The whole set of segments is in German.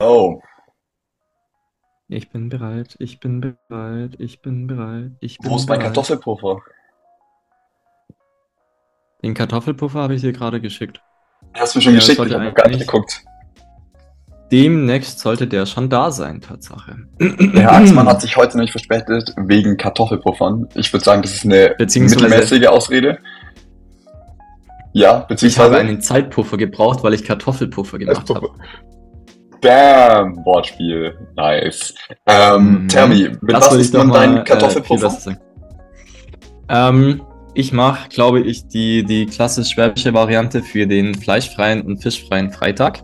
Oh, Ich bin bereit, ich bin bereit, ich bin bereit, ich wo bin ist mein bereit. Kartoffelpuffer? Den Kartoffelpuffer habe ich dir gerade geschickt. Du hast mir schon das geschickt, ich habe noch gar nicht geguckt. Demnächst sollte der schon da sein, Tatsache. Der Axmann hat sich heute nicht verspätet wegen Kartoffelpuffern. Ich würde sagen, das ist eine Beziehungsweise- mittelmäßige Ausrede. Ja, Ich habe beziehungsweise einen Zeitpuffer gebraucht, weil ich Kartoffelpuffer gemacht habe. Bam, Wortspiel, nice. Ähm, Mhm. tell me, mit Das was ist mal dein äh, Kartoffelpuffer? sagen. Ähm, ich mache, glaube ich, die, die klassisch schwäbische Variante für den fleischfreien und fischfreien Freitag.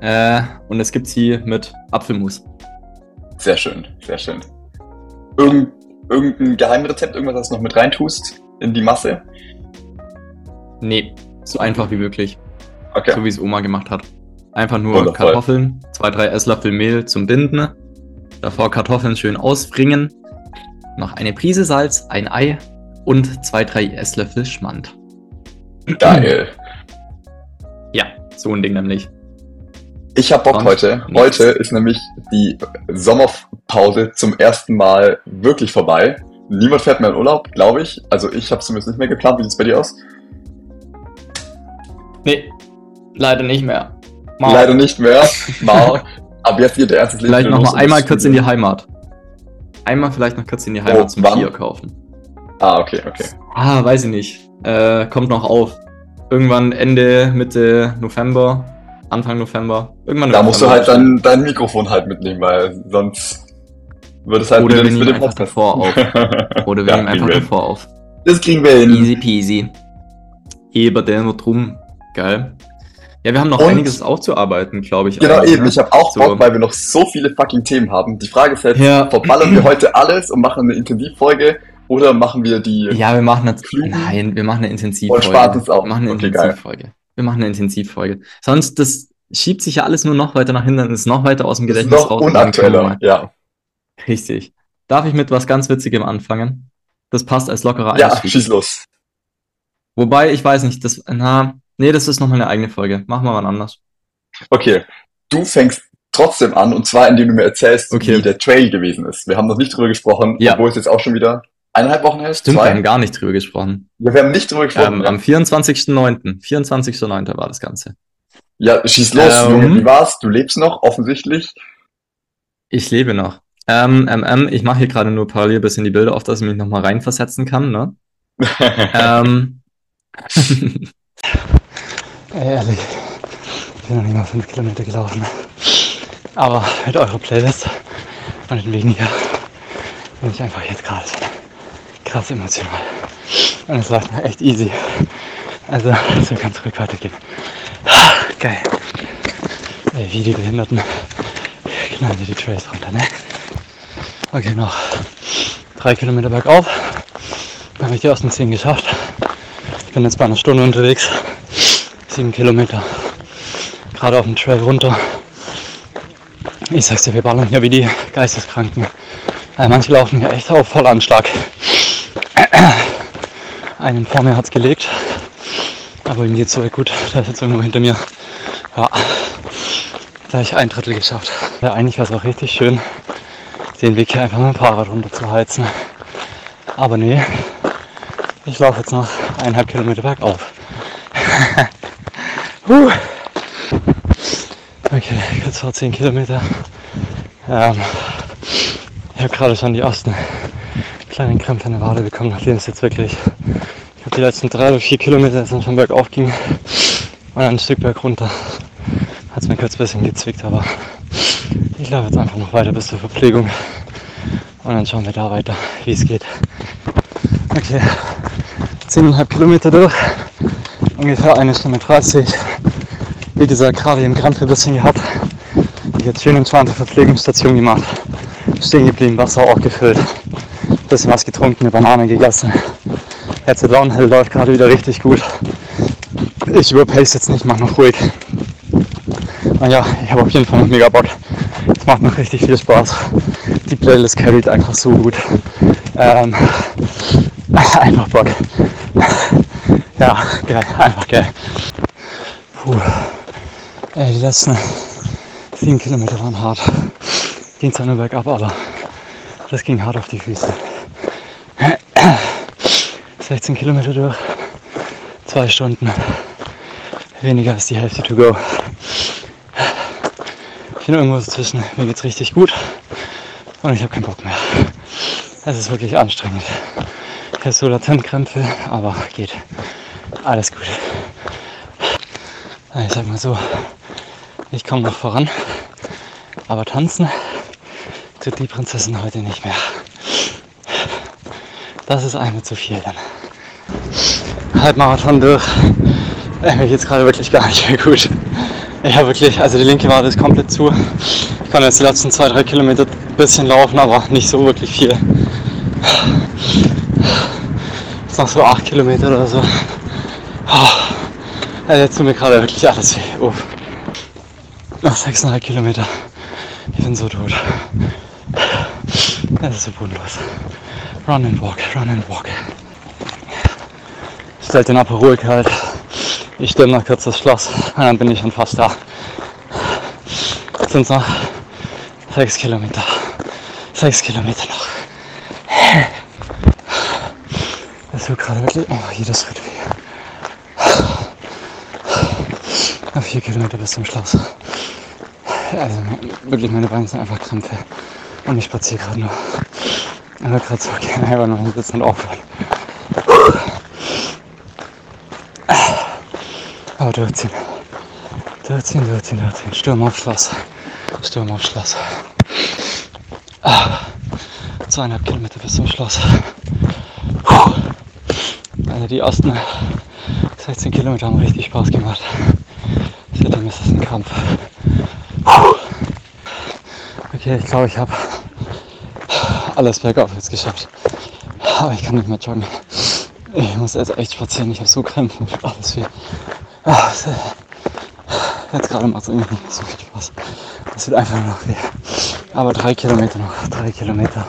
Äh, und es gibt sie mit Apfelmus. Sehr schön, sehr schön. Irgend, irgendein Geheimrezept, irgendwas, das du noch mit reintust in die Masse? Nee, so einfach wie möglich. Okay. So wie es Oma gemacht hat. Einfach nur Wundervoll. Kartoffeln, zwei, drei Esslöffel Mehl zum Binden. Davor Kartoffeln schön ausbringen. Noch eine Prise Salz, ein Ei und zwei, drei Esslöffel Schmand. Geil. Ja, so ein Ding nämlich. Ich hab Bock Sonst heute. nichts. Heute ist nämlich die Sommerpause zum ersten Mal wirklich vorbei. Niemand fährt mehr in Urlaub, glaube ich. Also ich habe zumindest nicht mehr geplant. Wie sieht's bei dir aus? Nee, leider nicht mehr. Mal. Leider nicht mehr. Mal. Ab jetzt geht der erste Leben Vielleicht wieder noch los mal und einmal kurz in die Heimat. Einmal vielleicht noch kurz in die Heimat Oh, zum wann? Bier kaufen. Ah, okay, okay. Ah, weiß ich nicht. Äh, kommt noch auf. Irgendwann Ende, Mitte November, Anfang November. Irgendwann Da musst du November halt dann dein Mikrofon halt mitnehmen, weil sonst wird es halt Oder wir nehmen einfach davor auf. Oder wir Ja, nehmen einfach davor auf. Das kriegen wir hin. Easy peasy. Eber der nur drum. Geil. Ja, wir haben noch Und- einiges aufzuarbeiten, glaube ich. Genau, eben. ne? Ich habe auch So. Bock, weil wir noch so viele fucking Themen haben. Die Frage ist jetzt, Ja. verballern wir heute alles und machen eine Intensivfolge oder machen wir die... Ja, wir machen das. Flügen. Nein, wir machen eine Intensivfolge. Und spart uns auch. Wir machen eine Okay, geil. Intensivfolge. Wir machen eine Intensivfolge. Sonst, das schiebt sich ja alles nur noch weiter nach hinten, ist noch weiter aus dem Das ist Gedächtnis noch raus. und unaktueller. Ja, Richtig. Darf ich mit was ganz Witzigem anfangen? Das passt als lockerer ja schieß los. Wobei, ich weiß nicht, das, na, nee, das ist nochmal eine eigene Folge. Machen wir mal anders. Okay, du fängst trotzdem an und zwar indem du mir erzählst, Okay. wie der Trail gewesen ist. Wir haben noch nicht drüber gesprochen, Ja. obwohl es jetzt auch schon wieder eineinhalb Wochen her ist. Stimmt, wir haben Zwei? gar nicht drüber gesprochen. Ja, wir haben nicht drüber gesprochen. Ähm, am 24.09. 24.09. war das Ganze. ja, schieß los, Ähm, Junge. Wie war's? Du lebst noch, offensichtlich. Ich lebe noch. Ähm, MM, ich mache hier gerade nur parallel ein bisschen die Bilder auf, dass ich mich nochmal reinversetzen kann, ne? ähm, ehrlich, ich bin noch nicht mal fünf Kilometer gelaufen. Aber mit eurer Playlist und den Wegen hier bin ich einfach jetzt gerade krass emotional. Und es läuft mir echt easy. Also, so kann es ruhig weitergehen. Geil. Ey, wie die Behinderten knallen die die Trails runter, ne? Okay, noch drei Kilometer bergauf. Dann habe ich die ersten zehn geschafft. Ich bin jetzt bei einer Stunde unterwegs. Sieben Kilometer. Gerade auf dem Trail runter. Ich sag's dir, wir ballern hier wie die Geisteskranken. Äh, manche laufen hier echt auf Vollanschlag. Einen vor mir hat's gelegt. Aber ihm geht's soweit gut. Der ist jetzt irgendwo hinter mir. Ja. Gleich ein Drittel geschafft. Ja, eigentlich wäre es auch richtig schön, den Weg hier einfach mit dem Fahrrad runter zu heizen. Aber nee, ich laufe jetzt noch eineinhalb Kilometer bergauf. Huh. Okay, jetzt vor 10 Kilometer. Ähm, ich habe gerade schon die ersten kleinen Krämpfe in der Wade bekommen, nachdem es jetzt wirklich, ich habe die letzten drei oder vier Kilometer jetzt schon bergauf ging und ein Stück berg runter. Hat es mir kurz ein bisschen gezwickt, aber ich laufe jetzt einfach noch weiter bis zur Verpflegung und dann schauen wir da weiter, wie es geht. Okay, 10,5 Kilometer durch, ungefähr eine Stunde 30. Wie gesagt, gerade im Krämpfe ein bisschen gehabt. Jetzt schön entspannte Verpflegungsstation gemacht. Stehen geblieben, Wasser auch gefüllt. Bisschen was getrunken, eine Banane gegessen. Jetzt der Downhill läuft gerade wieder richtig gut. Ich überpace jetzt nicht, mach noch ruhig. Naja, ich habe auf jeden Fall noch mega Bock. Es macht noch richtig viel Spaß. Die Playlist carried einfach so gut. Ähm, einfach Bock. Ja, geil, einfach geil. Puh. Ey, die letzten sieben Kilometer waren hart. Ging zwar nur bergab, aber das ging hart auf die Füße. 16 Kilometer durch, zwei Stunden, weniger als die Hälfte to go. Ich bin irgendwo dazwischen, mir geht's richtig gut und ich habe keinen Bock mehr. Es ist wirklich anstrengend. Ich habe so Latentkrämpfe, aber geht. Alles gut. Ich sag mal so, ich komme noch voran, aber tanzen tut die Prinzessin heute nicht mehr. Das ist einmal zu viel dann. Halbmarathon durch. Mir geht's gerade wirklich gar nicht mehr gut. Ich habe wirklich, also die linke Wade ist komplett zu. Ich kann jetzt die letzten zwei, drei Kilometer ein bisschen laufen, aber nicht so wirklich viel. Jetzt noch so acht Kilometer oder so. Also jetzt tut mir gerade wirklich alles weh. Oh. Noch sechseinhalb Kilometer. Ich bin so tot. Das ist so bodenlos. Run and walk, run and walk. Stellt den Aperol kalt. Ich stelle noch kurz das Schloss und dann bin ich schon fast da. Jetzt sind es noch sechs Kilometer. Sechs Kilometer noch. Das tut gerade wirklich. Oh, jedes tut weh. Noch vier Kilometer bis zum Schloss. Also wirklich meine Beine sind einfach Krämpfe. Und ich spaziere gerade nur. Ich würde gerade so gerne einfach nur hinsitzen und aufhören. Aber durchziehen. Durchziehen, durchziehen, durchziehen. Sturm auf Schloss. Sturm auf Schloss. Ah, zweieinhalb Kilometer bis zum Schloss. Also die ersten 16 Kilometer haben richtig Spaß gemacht. Seitdem ist ein Kampf. Okay, ich glaube, ich habe alles bergauf jetzt geschafft. Aber ich kann nicht mehr joggen. Ich muss jetzt echt spazieren. Ich habe so Krämpfe. Alles weh. Ah, jetzt gerade macht es irgendwie so viel Spaß. Es wird einfach nur noch weh. Aber drei Kilometer noch. Drei Kilometer.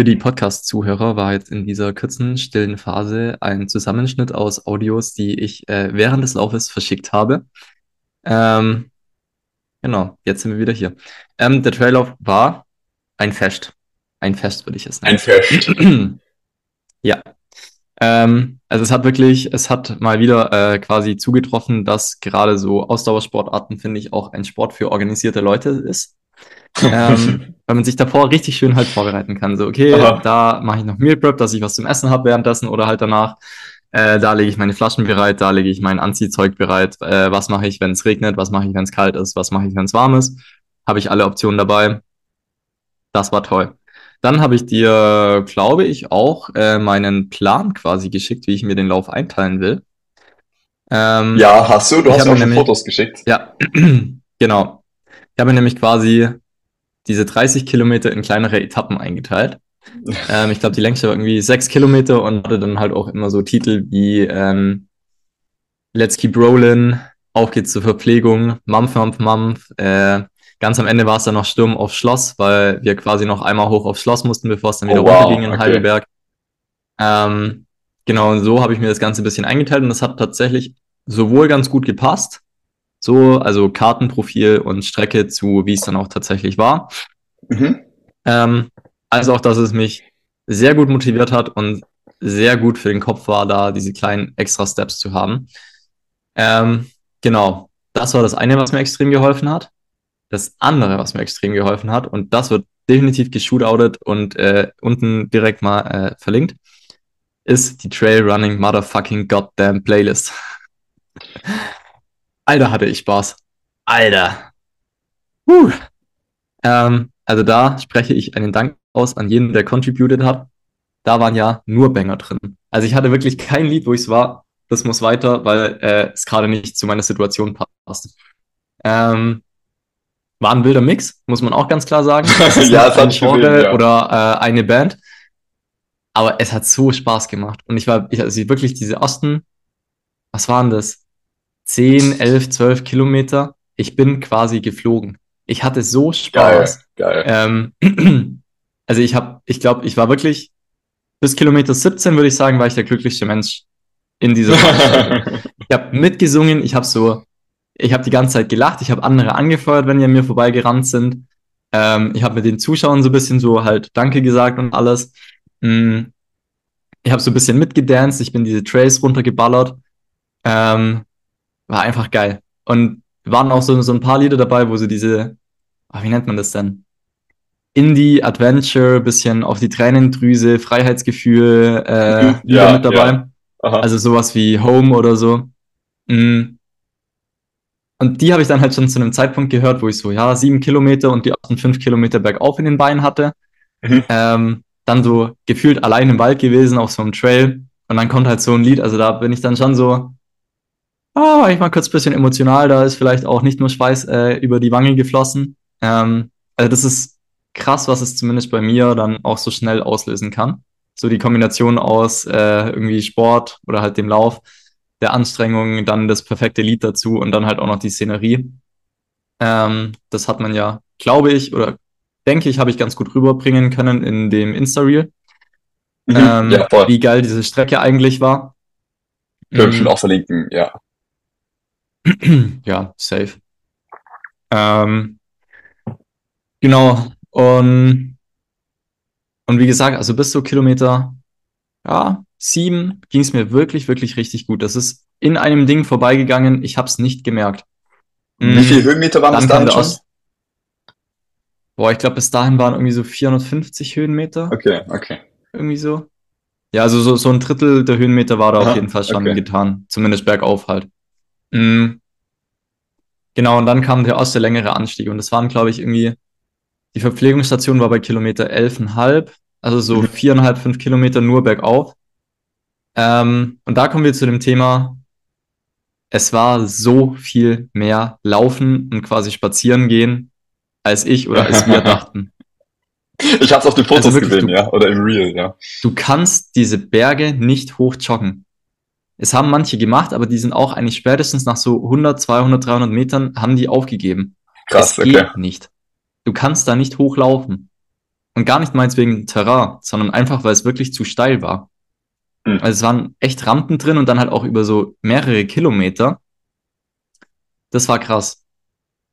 Für die Podcast-Zuhörer war jetzt in dieser kurzen, stillen Phase ein Zusammenschnitt aus Audios, die ich äh, während des Laufes verschickt habe. Ähm, genau, jetzt sind wir wieder hier. Ähm, der Trailauf war ein Fest. Ein Fest würde ich es nennen. Ein Fest. ja. Ähm, also es hat wirklich, es hat mal wieder äh, quasi zugetroffen, dass gerade so Ausdauersportarten, finde ich, auch ein Sport für organisierte Leute ist. Ähm, weil man sich davor richtig schön halt vorbereiten kann. So, okay, Aha. da mache ich noch Meal Prep, dass ich was zum Essen habe währenddessen oder halt danach. Äh, da lege ich meine Flaschen bereit, da lege ich mein Anziehzeug bereit. Äh, was mache ich, wenn es regnet? Was mache ich, wenn es kalt ist? Was mache ich, wenn es warm ist? Habe ich alle Optionen dabei. Das war toll. Dann habe ich dir, glaube ich, auch äh, meinen Plan quasi geschickt, wie ich mir den Lauf einteilen will. Ähm, Ja, hast du? Du hast hab auch mir schon nämlich- Fotos geschickt. ja, genau. Ich habe mir nämlich quasi diese 30 Kilometer in kleinere Etappen eingeteilt. Ähm, ich glaube, die längste war irgendwie sechs Kilometer und hatte dann halt auch immer so Titel wie ähm, Let's Keep Rollin', Auf geht's zur Verpflegung, Mampf, Mampf, Mampf. Äh, ganz am Ende war es dann noch Sturm aufs Schloss, weil wir quasi noch einmal hoch aufs Schloss mussten, bevor es dann Oh, wieder wow, runterging in okay. Heidelberg. Ähm, genau, und so habe ich mir das Ganze ein bisschen eingeteilt und das hat tatsächlich sowohl ganz gut gepasst, so, also Kartenprofil und Strecke zu, wie es dann auch tatsächlich war. Mhm. Ähm, also auch, dass es mich sehr gut motiviert hat und sehr gut für den Kopf war, da diese kleinen extra Steps zu haben. Ähm, genau, das war das eine, was mir extrem geholfen hat. Das andere, was mir extrem geholfen hat, und das wird definitiv geshootoutet und äh, unten direkt mal äh, verlinkt, ist die Trail Running Motherfucking Goddamn Playlist. Alter, hatte ich Spaß. Alter. Puh. Ähm, also da spreche ich einen Dank aus an jeden, der contributed hat. Da waren ja nur Banger drin. Also ich hatte wirklich kein Lied, wo ich es war, das muss weiter, weil äh, es gerade nicht zu meiner Situation passt. Ähm, war ein wilder Mix, muss man auch ganz klar sagen. Ja, es hat Genre ja. oder äh, eine Band. Aber es hat so Spaß gemacht. Und ich war, ich, also wirklich diese ersten, was waren das? 10, 11, 12 Kilometer. Ich bin quasi geflogen. Ich hatte so Geil, Spaß. geil. Ähm, also ich habe, ich glaube, ich war wirklich bis Kilometer 17 würde ich sagen, war ich der glücklichste Mensch in dieser ich habe mitgesungen, ich habe so ich habe die ganze Zeit gelacht, ich habe andere angefeuert, wenn die an mir vorbeigerannt sind. Ähm, ich habe mit den Zuschauern so ein bisschen so halt Danke gesagt und alles. Mm, ich habe so ein bisschen mitgedanced, ich bin diese Trails runtergeballert. Ähm, war einfach geil. Und waren auch so, so ein paar Lieder dabei, wo so diese, ach, wie nennt man das denn? Indie, Adventure, bisschen auf die Tränendrüse, Freiheitsgefühl äh, Mhm. Lieder Ja, mit dabei. ja. Also sowas wie Home oder so. Mm. Und die habe ich dann halt schon zu einem Zeitpunkt gehört, wo ich so, ja, sieben Kilometer und die ersten fünf Kilometer bergauf in den Beinen hatte. Mhm. Ähm, dann so gefühlt allein im Wald gewesen, auf so einem Trail. Und dann kommt halt so ein Lied, also da bin ich dann schon so, ah, war ich mal kurz ein bisschen emotional, da ist vielleicht auch nicht nur Schweiß äh, über die Wange geflossen. Ähm, also das ist krass, was es zumindest bei mir dann auch so schnell auslösen kann. So die Kombination aus äh, irgendwie Sport oder halt dem Lauf, der Anstrengung, dann das perfekte Lied dazu und dann halt auch noch die Szenerie. Ähm, das hat man ja, glaube ich, oder denke ich, habe ich ganz gut rüberbringen können in dem Insta-Reel, Mhm. ähm, ja, wie geil diese Strecke eigentlich war. Können wir Mm. schon auch verlinken, ja. ja, safe. Ähm, genau. Und, und wie gesagt, also bis zu Kilometer ja, sieben ging es mir wirklich, wirklich richtig gut. Das ist in einem Ding vorbeigegangen. Ich habe es nicht gemerkt. Wie viele Mm, Höhenmeter waren Dann das kam dann schon? Ost. Boah, ich glaube, bis dahin waren irgendwie so 450 Höhenmeter. Okay, okay. Irgendwie so. Ja, also so, so ein Drittel der Höhenmeter war da Aha, auf jeden Fall schon okay. getan. Zumindest bergauf halt. Mm. Genau, und dann kam der erste längere Anstieg. Und das waren, glaube ich, irgendwie, die Verpflegungsstation war bei Kilometer 11,5, also so Mhm. viereinhalb, fünf Kilometer nur bergauf. Ähm, und da kommen wir zu dem Thema, es war so viel mehr Laufen und quasi spazieren gehen, als ich oder als wir dachten. Ich hab's auf den Fotos Also wirklich, gesehen, du- ja. Oder im Reel, ja. Du kannst diese Berge nicht hoch joggen. Es haben manche gemacht, aber die sind auch eigentlich spätestens nach so 100, 200, 300 Metern haben die aufgegeben. Krass, es geht okay. nicht. Du kannst da nicht hochlaufen. Und gar nicht mal jetzt wegen Terrain, sondern einfach, weil es wirklich zu steil war. Mhm. Also es waren echt Rampen drin und dann halt auch über so mehrere Kilometer. Das war krass.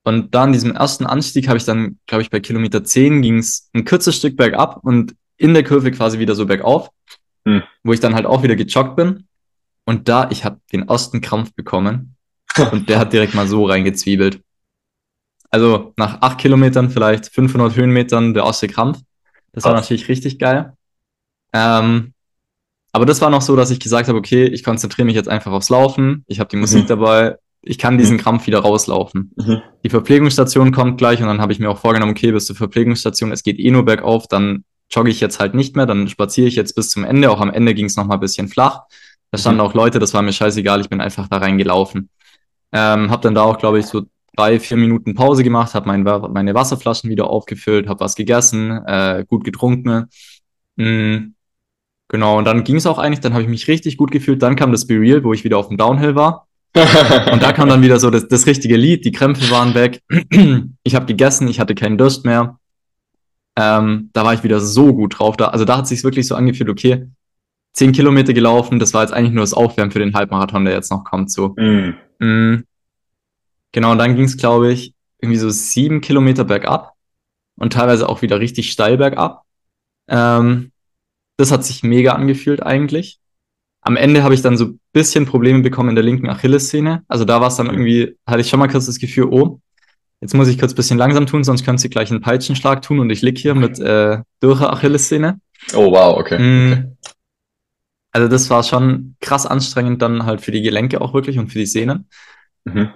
Und da an diesem ersten Anstieg habe ich dann, glaube ich, bei Kilometer 10 ging es ein kurzes Stück bergab und in der Kurve quasi wieder so bergauf, Mhm. wo ich dann halt auch wieder gejoggt bin. Und da, ich habe den ersten Krampf bekommen und der hat direkt mal so reingezwiebelt. Also nach acht Kilometern, vielleicht 500 Höhenmetern, der erste Krampf. Das war natürlich richtig geil. Ähm, aber das war noch so, dass ich gesagt habe, okay, ich konzentriere mich jetzt einfach aufs Laufen. Ich habe die Musik Mhm. dabei. Ich kann diesen Krampf wieder rauslaufen. Mhm. Die Verpflegungsstation kommt gleich und dann habe ich mir auch vorgenommen, okay, bis zur Verpflegungsstation, es geht eh nur bergauf, dann jogge ich jetzt halt nicht mehr, dann spaziere ich jetzt bis zum Ende. Auch am Ende ging es nochmal ein bisschen flach. Da standen Mhm. auch Leute, das war mir scheißegal, ich bin einfach da reingelaufen. Ähm, habe dann da auch, glaube ich, so drei, vier Minuten Pause gemacht, habe mein, meine Wasserflaschen wieder aufgefüllt, habe was gegessen, äh, gut getrunken. Mm, genau, und dann ging es auch eigentlich, dann habe ich mich richtig gut gefühlt. Dann kam das Be Real, wo ich wieder auf dem Downhill war. Und da kam dann wieder so das, das richtige Lied, die Krämpfe waren weg. Ich habe gegessen, ich hatte keinen Durst mehr. Ähm, da war ich wieder so gut drauf. Da, also da hat sich wirklich so angefühlt, okay, zehn Kilometer gelaufen, das war jetzt eigentlich nur das Aufwärmen für den Halbmarathon, der jetzt noch kommt. So. Mhm. Mm. Genau, und dann ging es, glaube ich, irgendwie so sieben Kilometer bergab und teilweise auch wieder richtig steil bergab. Ähm, das hat sich mega angefühlt eigentlich. Am Ende habe ich dann so ein bisschen Probleme bekommen in der linken Achillessehne. Also da war es dann irgendwie, hatte ich schon mal kurz das Gefühl, oh, jetzt muss ich kurz ein bisschen langsam tun, sonst könnte sie gleich einen Peitschenschlag tun und ich lieg hier mit äh, dürrer Achillessehne. Oh, wow, okay. Mm. Also das war schon krass anstrengend dann halt für die Gelenke auch wirklich und für die Sehnen. Mhm.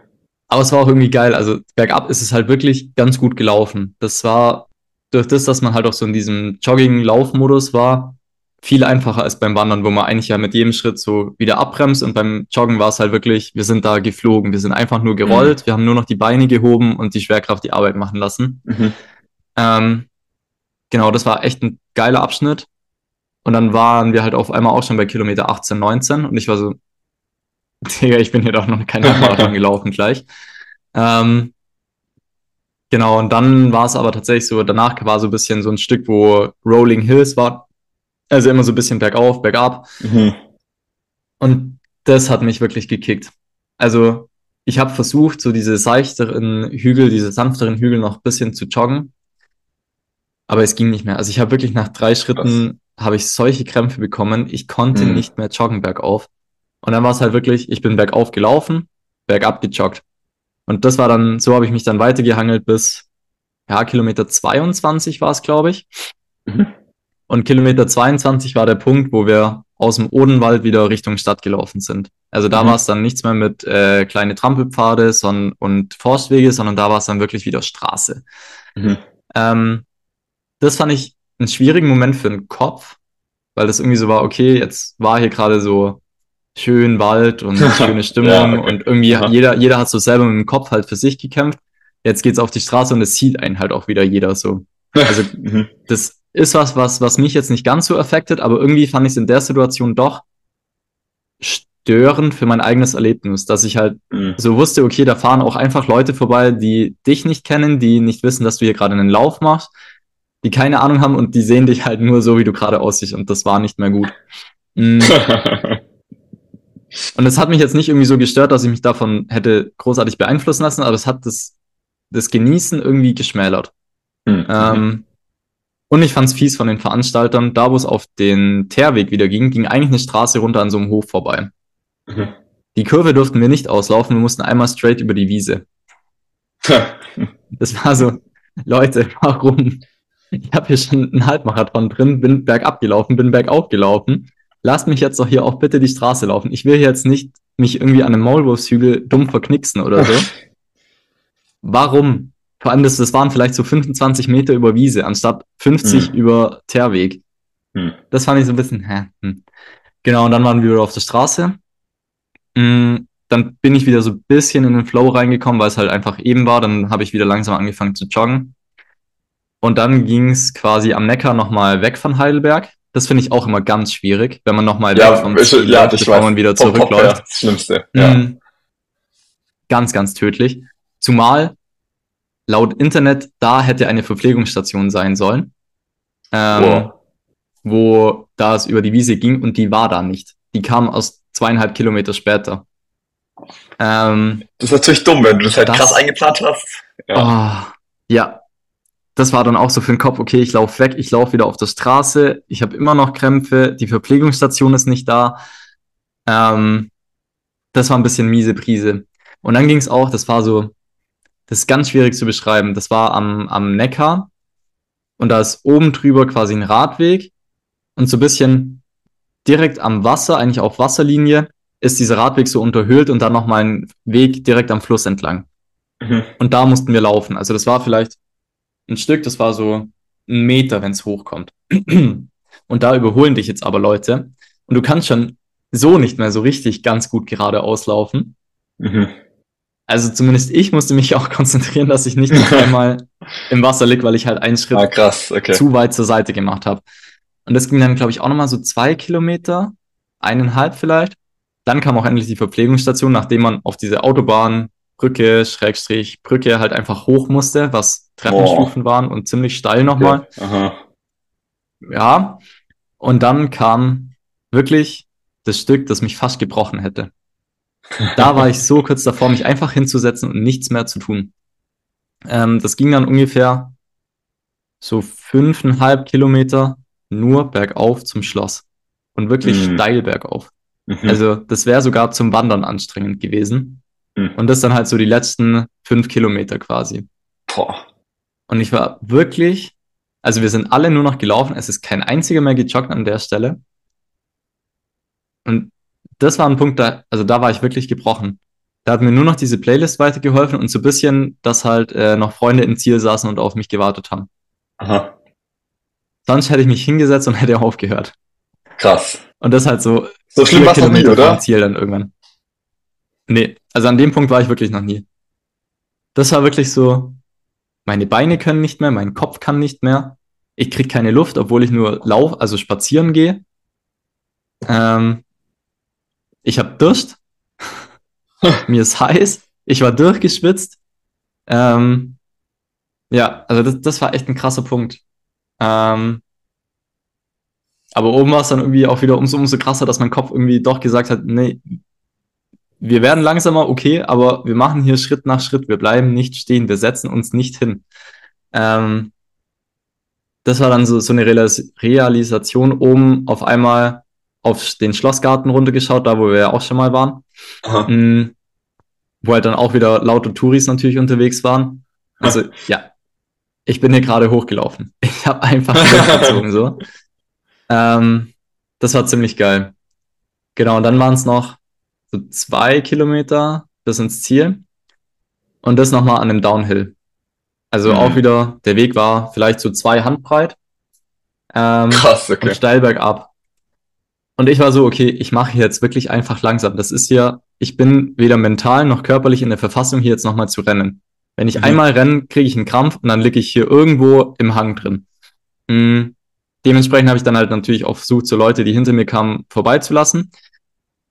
Aber es war auch irgendwie geil. Also bergab ist es halt wirklich ganz gut gelaufen. Das war durch das, dass man halt auch so in diesem Jogging-Lauf-Modus war, viel einfacher als beim Wandern, wo man eigentlich ja mit jedem Schritt so wieder abbremst. Und beim Joggen war es halt wirklich, wir sind da geflogen. Wir sind einfach nur gerollt. Wir haben nur noch die Beine gehoben und die Schwerkraft die Arbeit machen lassen. Mhm. Ähm, genau, das war echt ein geiler Abschnitt. Und dann waren wir halt auf einmal auch schon bei Kilometer 18, 19 und ich war so, Digga, ich bin hier doch noch kein Halbmarathon gelaufen gleich. Ähm, genau, und dann war es aber tatsächlich so, danach war so ein bisschen so ein Stück, wo Rolling Hills war. Also immer so ein bisschen bergauf, bergab. Mhm. Und das hat mich wirklich gekickt. Also ich habe versucht, so diese seichteren Hügel, diese sanfteren Hügel noch ein bisschen zu joggen. Aber es ging nicht mehr. Also ich habe wirklich nach drei Schritten habe ich solche Krämpfe bekommen. Ich konnte Mhm. nicht mehr joggen bergauf. Und dann war es halt wirklich, ich bin bergauf gelaufen, bergab gejoggt. Und das war dann, so habe ich mich dann weitergehangelt bis, ja, Kilometer 22 war es, glaube ich. Mhm. Und Kilometer 22 war der Punkt, wo wir aus dem Odenwald wieder Richtung Stadt gelaufen sind. Also da Mhm. war es dann nichts mehr mit äh, kleine Trampelpfade sondern, und Forstwege, sondern da war es dann wirklich wieder Straße. Mhm. Ähm, das fand ich einen schwierigen Moment für den Kopf, weil das irgendwie so war, okay, jetzt war hier gerade so schön Wald und schöne Stimmung Ja, okay. und irgendwie Aha. jeder, jeder hat so selber mit dem Kopf halt für sich gekämpft. Jetzt geht's auf die Straße und es sieht einen halt auch wieder jeder so. Also Mhm. das ist was, was, was mich jetzt nicht ganz so affectet, aber irgendwie fand ich es in der Situation doch störend für mein eigenes Erlebnis, dass ich halt Mhm. so wusste, okay, da fahren auch einfach Leute vorbei, die dich nicht kennen, die nicht wissen, dass du hier gerade einen Lauf machst, die keine Ahnung haben und die sehen dich halt nur so, wie du gerade aussiehst und das war nicht mehr gut. Mm, Und es hat mich jetzt nicht irgendwie so gestört, dass ich mich davon hätte großartig beeinflussen lassen, aber es hat das, das Genießen irgendwie geschmälert. Mhm. Ähm, und ich fand's fies von den Veranstaltern, da wo es auf den Teerweg wieder ging, ging eigentlich eine Straße runter an so einem Hof vorbei. Mhm. Die Kurve durften wir nicht auslaufen, wir mussten einmal straight über die Wiese. Das war so, Leute, warum? Ich habe hier schon einen Halbmarathon drin, bin bergab gelaufen, bin bergauf gelaufen. Lasst mich jetzt doch hier auch bitte die Straße laufen. Ich will jetzt nicht mich irgendwie an einem Maulwurfshügel dumm verknicksen oder so. Warum? Vor allem, das, das waren vielleicht so 25 Meter über Wiese, anstatt 50 Hm. über Teerweg. Hm. Das fand ich so ein bisschen, hä? Hm. Genau, und dann waren wir wieder auf der Straße. Mm, Dann bin ich wieder so ein bisschen in den Flow reingekommen, weil es halt einfach eben war. Dann habe ich wieder langsam angefangen zu joggen. Und dann ging es quasi am Neckar nochmal weg von Heidelberg. Das finde ich auch immer ganz schwierig, wenn man nochmal weg Ja, vom ich, Ziel ja, läuft, bevor man wieder zurückläuft. Das Schlimmste. Ja. Mhm. Ganz, ganz tödlich. Zumal laut Internet da hätte eine Verpflegungsstation sein sollen, ähm, Wow. wo da es über die Wiese ging und die war da nicht. Die kam aus zweieinhalb Kilometer später. Ähm, Das ist natürlich dumm, wenn du das halt Das- krass eingeplant hast. Ja. ja. ja, das war dann auch so für den Kopf, okay, ich laufe weg, ich laufe wieder auf der Straße, ich habe immer noch Krämpfe, die Verpflegungsstation ist nicht da. Ähm, das war ein bisschen miese Prise. Und dann ging es auch, das war so, das ist ganz schwierig zu beschreiben. Das war am, am Neckar und da ist oben drüber quasi ein Radweg und so ein bisschen direkt am Wasser, eigentlich auf Wasserlinie, ist dieser Radweg so unterhöhlt und dann nochmal ein Weg direkt am Fluss entlang. Mhm. Und da mussten wir laufen. Also das war vielleicht ein Stück, das war so ein Meter, wenn es hochkommt. Und da überholen dich jetzt aber Leute. Und du kannst schon so nicht mehr so richtig ganz gut geradeaus laufen. Mhm. Also zumindest ich musste mich auch konzentrieren, dass ich nicht noch einmal im Wasser lieg, weil ich halt einen Schritt Ah, krass, okay. zu weit zur Seite gemacht habe. Und das ging dann, glaube ich, auch nochmal so zwei Kilometer, eineinhalb vielleicht. Dann kam auch endlich die Verpflegungsstation, nachdem man auf diese Autobahnbrücke, Schrägstrich, Brücke halt einfach hoch musste, was Treppenstufen waren und ziemlich steil nochmal. Aha. Ja. Und dann kam wirklich das Stück, das mich fast gebrochen hätte. Da war ich so kurz davor, mich einfach hinzusetzen und nichts mehr zu tun. Ähm, das ging dann ungefähr so fünfeinhalb Kilometer nur bergauf zum Schloss. Und wirklich Mhm. steil bergauf. Mhm. Also das wäre sogar zum Wandern anstrengend gewesen. Mhm. Und das dann halt so die letzten fünf Kilometer quasi. Boah. Und ich war wirklich, also wir sind alle nur noch gelaufen, es ist kein einziger mehr gejoggt an der Stelle. Und das war ein Punkt, da, also da war ich wirklich gebrochen. Da hat mir nur noch diese Playlist weitergeholfen und so ein bisschen, dass halt äh, noch Freunde im Ziel saßen und auf mich gewartet haben. Aha. Sonst hätte ich mich hingesetzt und hätte aufgehört. Krass. Und das halt so So schlimm war's noch nie, oder? Ziel dann irgendwann. Nee, also an dem Punkt war ich wirklich noch nie. Das war wirklich so, meine Beine können nicht mehr, mein Kopf kann nicht mehr. Ich krieg keine Luft, obwohl ich nur lauf, also spazieren gehe. Ähm, ich habe Durst. Mir ist heiß. Ich war durchgeschwitzt. Ähm, ja, also das, das war echt ein krasser Punkt. Ähm, aber oben war es dann irgendwie auch wieder umso, umso krasser, dass mein Kopf irgendwie doch gesagt hat, nee, wir werden langsamer, okay, aber wir machen hier Schritt nach Schritt. Wir bleiben nicht stehen, wir setzen uns nicht hin. Ähm, das war dann so, so eine Realisation oben auf einmal auf den Schlossgarten runtergeschaut, da wo wir ja auch schon mal waren. Mhm, wo halt dann auch wieder laute Touris natürlich unterwegs waren. Also ja, ich bin hier gerade hochgelaufen. Ich habe einfach gezogen so. Ähm, das war ziemlich geil. Genau, und dann waren es noch so zwei Kilometer bis ins Ziel. Und das nochmal an einem Downhill. Also mhm. auch wieder, der Weg war vielleicht so zwei Handbreit. Ähm, Krass, okay. Und steil bergab. Und ich war so, okay, ich mache jetzt wirklich einfach langsam. Das ist ja, ich bin weder mental noch körperlich in der Verfassung, hier jetzt nochmal zu rennen. Wenn ich mhm. einmal renne, kriege ich einen Krampf und dann liege ich hier irgendwo im Hang drin. Mhm. Dementsprechend habe ich dann halt natürlich auch versucht, so Leute, die hinter mir kamen, vorbeizulassen.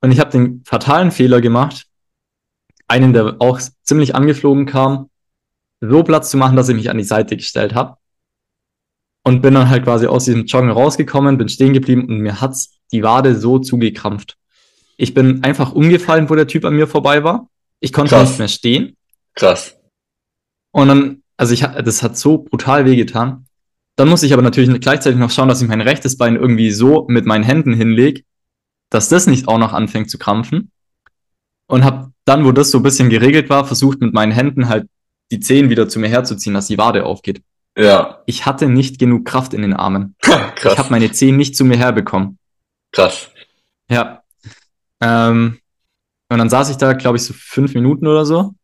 Und ich habe den fatalen Fehler gemacht, einen, der auch ziemlich angeflogen kam, so Platz zu machen, dass ich mich an die Seite gestellt habe. Und bin dann halt quasi aus diesem Joggen rausgekommen, bin stehen geblieben und mir hat's die Wade so zugekrampft. Ich bin einfach umgefallen, wo der Typ an mir vorbei war. Ich konnte Krass. nicht mehr stehen. Krass. Und dann, also ich, das hat so brutal wehgetan. Dann muss ich aber natürlich gleichzeitig noch schauen, dass ich mein rechtes Bein irgendwie so mit meinen Händen hinlege, dass das nicht auch noch anfängt zu krampfen. Und habe dann, wo das so ein bisschen geregelt war, versucht mit meinen Händen halt die Zehen wieder zu mir herzuziehen, dass die Wade aufgeht. Ja. Ich hatte nicht genug Kraft in den Armen. Krass. Ich habe meine Zehen nicht zu mir herbekommen. Krass. Ja. Ähm, und dann saß ich da, glaube ich, so fünf Minuten oder so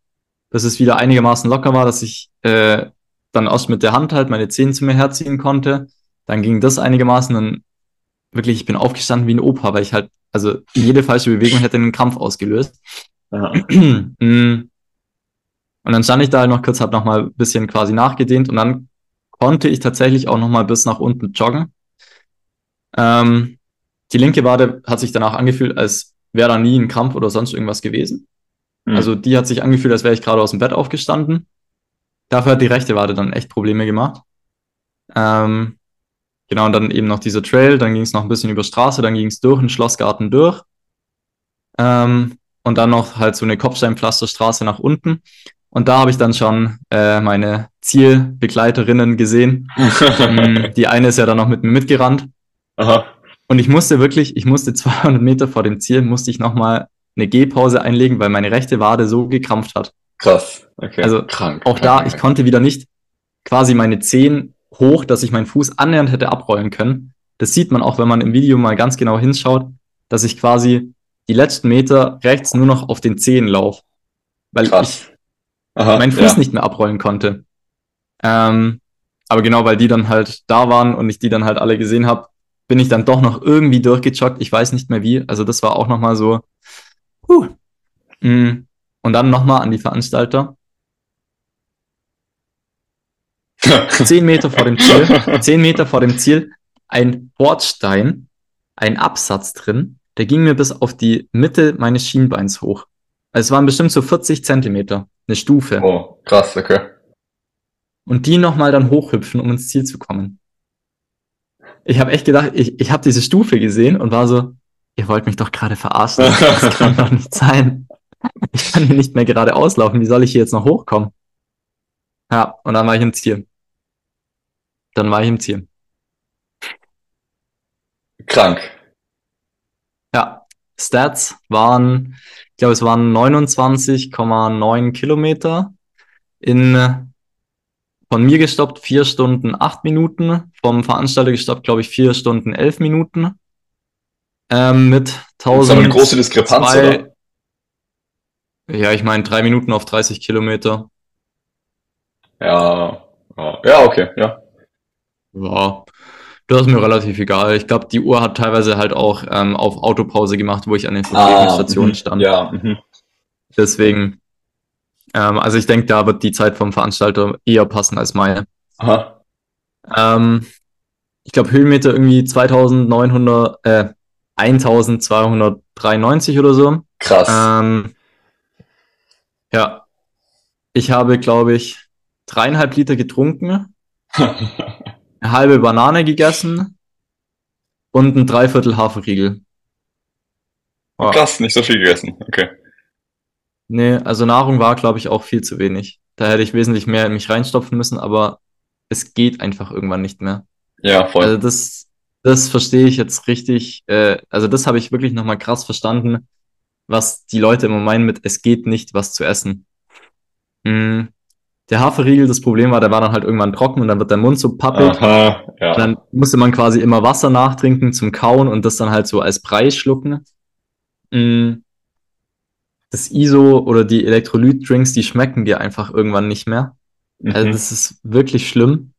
dass es wieder einigermaßen locker war, dass ich äh, dann erst mit der Hand halt meine Zehen zu mir herziehen konnte. Dann ging das einigermaßen. Dann wirklich, ich bin aufgestanden wie ein Opa, weil ich halt, also jede falsche Bewegung hätte einen Kampf ausgelöst. Ja. Mm. und dann stand ich da halt noch kurz, habe noch mal ein bisschen quasi nachgedehnt und dann konnte ich tatsächlich auch noch mal bis nach unten joggen. Ähm, die linke Wade hat sich danach angefühlt, als wäre da nie ein Krampf oder sonst irgendwas gewesen. Mhm. Also die hat sich angefühlt, als wäre ich gerade aus dem Bett aufgestanden. Dafür hat die rechte Wade dann echt Probleme gemacht. Ähm, genau, und dann eben noch dieser Trail, dann ging es noch ein bisschen über Straße, dann ging es durch den Schlossgarten durch. Ähm, und dann noch halt so eine Kopfsteinpflasterstraße nach unten. Und da habe ich dann schon äh, meine Zielbegleiterinnen gesehen. Ähm, die eine ist ja dann noch mit mir mitgerannt. Aha. Und ich musste wirklich, ich musste 200 Meter vor dem Ziel, musste ich nochmal eine Gehpause einlegen, weil meine rechte Wade so gekrampft hat. Krass, okay. Also krank, auch krank, da, krank. ich konnte wieder nicht quasi meine Zehen hoch, dass ich meinen Fuß annähernd hätte abrollen können. Das sieht man auch, wenn man im Video mal ganz genau hinschaut, dass ich quasi die letzten Meter rechts nur noch auf den Zehen laufe. Weil Krass. ich Aha, meinen Fuß ja. nicht mehr abrollen konnte. Ähm, aber genau, weil die dann halt da waren und ich die dann halt alle gesehen habe, bin ich dann doch noch irgendwie durchgejoggt. Ich weiß nicht mehr wie. Also das war auch nochmal so Huh. Mm. Und dann nochmal an die Veranstalter. zehn Meter vor dem Ziel, zehn Meter vor dem Ziel, ein Bordstein, ein Absatz drin, der ging mir bis auf die Mitte meines Schienbeins hoch. Also es waren bestimmt so 40 Zentimeter, eine Stufe. Oh, krass, okay. Und die nochmal dann hochhüpfen, um ins Ziel zu kommen. Ich habe echt gedacht, ich, ich habe diese Stufe gesehen und war so, ihr wollt mich doch gerade verarschen. Das kann doch nicht sein. Ich kann hier nicht mehr gerade auslaufen. Wie soll ich hier jetzt noch hochkommen? Ja, und dann war ich im Ziel. Dann war ich im Ziel. Krank. Ja, Stats waren, ich glaube, es waren 29,9 Kilometer in von mir gestoppt vier Stunden acht Minuten, vom Veranstalter gestoppt, glaube ich, vier Stunden elf Minuten. Ähm, mit 1000. Das ist eine große Diskrepanz, zwei, oder? Ja, ich meine, drei Minuten auf 30 Kilometer. Ja, ja, okay, ja. Ja, das ist mir relativ egal. Ich glaube, die Uhr hat teilweise halt auch ähm, auf Autopause gemacht, wo ich an den Verpflegungsstationen ah, stand. Ja. Mh. Deswegen, ähm, also ich denke, da wird die Zeit vom Veranstalter eher passen als meine. Aha. Ähm, ich glaube, Höhenmeter irgendwie 2900, äh, 1293 oder so. Krass. Ähm, ja. Ich habe, glaube ich, dreieinhalb Liter getrunken, eine halbe Banane gegessen und ein Dreiviertel Haferriegel. Oh. Krass, nicht so viel gegessen. Okay. Nee, also Nahrung war, glaube ich, auch viel zu wenig. Da hätte ich wesentlich mehr in mich reinstopfen müssen, aber es geht einfach irgendwann nicht mehr. Ja, voll. Also das, das verstehe ich jetzt richtig. Äh, also das habe ich wirklich nochmal krass verstanden, was die Leute immer meinen mit, es geht nicht, was zu essen. Mm, der Haferriegel, das Problem war, der war dann halt irgendwann trocken und dann wird der Mund so pappig. Aha, ja. Dann musste man quasi immer Wasser nachtrinken zum Kauen und das dann halt so als Brei schlucken. Mm, das ISO oder die Elektrolyt-Drinks, die schmecken dir einfach irgendwann nicht mehr. Also Mhm. das ist wirklich schlimm.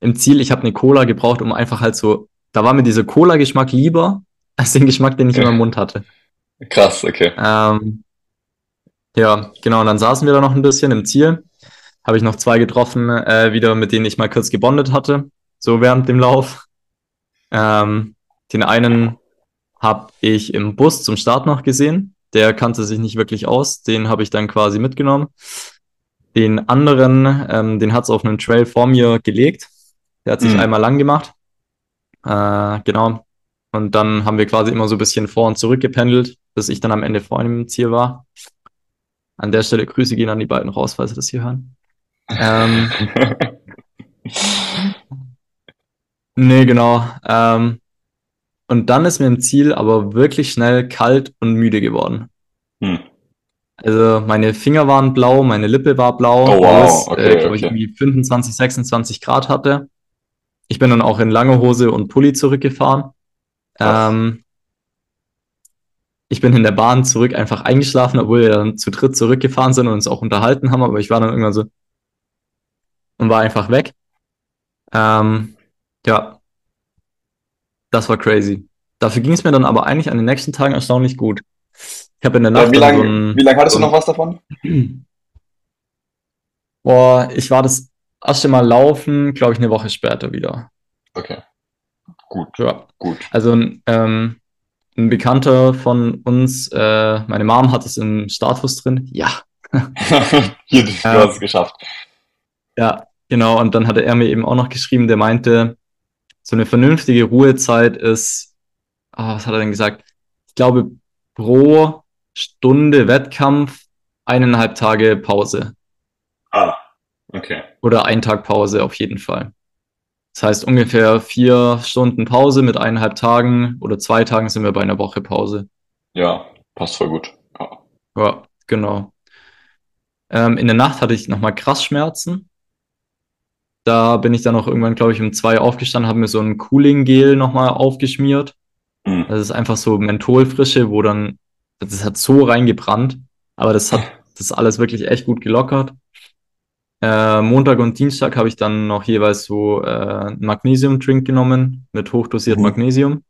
Im Ziel, ich habe eine Cola gebraucht, um einfach halt so, da war mir dieser Cola-Geschmack lieber als den Geschmack, den ich immer im Mund hatte. Krass, okay. Ähm, ja, genau, und dann saßen wir da noch ein bisschen im Ziel. Habe ich noch zwei getroffen, äh, wieder, mit denen ich mal kurz gebondet hatte, so während dem Lauf. Ähm, den einen habe ich im Bus zum Start noch gesehen. Der kannte sich nicht wirklich aus. Den habe ich dann quasi mitgenommen. Den anderen, ähm, den hat es auf einen Trail vor mir gelegt. Der hat sich Mhm. einmal lang gemacht. Äh, genau. Und dann haben wir quasi immer so ein bisschen vor und zurück gependelt, bis ich dann am Ende vor im Ziel war. An der Stelle Grüße gehen an die beiden raus, falls sie das hier hören. Ähm, nee, genau. Ähm, und dann ist mir im Ziel aber wirklich schnell kalt und müde geworden. Hm. Also meine Finger waren blau, meine Lippe war blau, Oh, wow. weil es, Okay, äh, glaube ich, okay. irgendwie 25, 26 Grad hatte. Ich bin dann auch in lange Hose und Pulli zurückgefahren. Ähm, ich bin in der Bahn zurück einfach eingeschlafen, obwohl wir dann zu dritt zurückgefahren sind und uns auch unterhalten haben, aber ich war dann irgendwann so und war einfach weg. Ähm, ja, das war crazy. Dafür ging es mir dann aber eigentlich an den nächsten Tagen erstaunlich gut. Ich habe in der Nacht wie lange so ein, wie lang hattest so du noch was davon? Boah, ich war das erste Mal laufen, glaube ich, eine Woche später wieder. Okay. Gut, Ja. gut. Also ähm, ein Bekannter von uns, äh, meine Mom hat es im Status drin. Ja, Hier, du hast es geschafft. ja, genau. Und dann hatte er mir eben auch noch geschrieben, der meinte, so eine vernünftige Ruhezeit ist, ah, was hat er denn gesagt? Ich glaube, pro Stunde Wettkampf eineinhalb Tage Pause Ah, okay. oder ein Tag Pause auf jeden Fall. Das heißt ungefähr vier Stunden Pause mit eineinhalb Tagen oder zwei Tagen sind wir bei einer Woche Pause. Ja, passt voll gut. Ja. Ja, genau. Ähm, in der Nacht hatte ich nochmal krass Schmerzen. Da bin ich dann auch irgendwann, glaube ich, um zwei aufgestanden, habe mir so ein Cooling-Gel nochmal aufgeschmiert. Hm. Das ist einfach so Mentholfrische, wo dann, das hat so reingebrannt, aber das hat das alles wirklich echt gut gelockert. Äh, Montag und Dienstag habe ich dann noch jeweils so äh, einen Magnesium-Drink genommen mit hochdosiertem Mhm. Magnesium.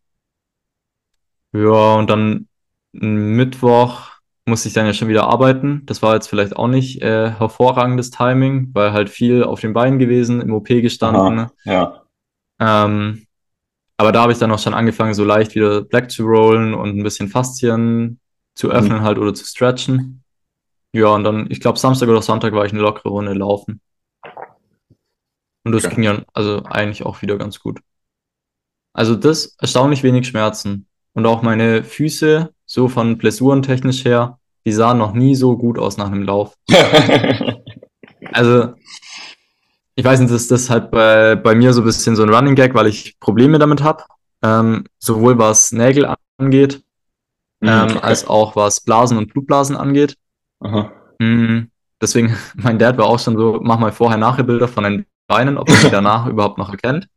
Ja, und dann Mittwoch musste ich dann ja schon wieder arbeiten. Das war jetzt vielleicht auch nicht äh, hervorragendes Timing, weil halt viel auf den Beinen gewesen, im OP gestanden. Aha, ja. Ähm, aber da habe ich dann auch schon angefangen, so leicht wieder Black zu rollen und ein bisschen Faszien zu öffnen halt oder zu stretchen. Ja, und dann, ich glaube, Samstag oder Sonntag war ich eine lockere Runde laufen. Und das Okay. ging ja also eigentlich auch wieder ganz gut. Also das erstaunlich wenig Schmerzen. Und auch meine Füße, so von Blessuren technisch her, die sahen noch nie so gut aus nach einem Lauf. Also, ich weiß nicht, dass das halt bei, bei mir so ein bisschen so ein Running Gag, weil ich Probleme damit habe. Ähm, sowohl was Nägel angeht, Mhm, ähm, okay. als auch was Blasen und Blutblasen angeht. Aha. Mm, deswegen, mein Dad war auch schon so, mach mal vorher-nachher Bilder von den Beinen, ob man die danach überhaupt noch erkennt.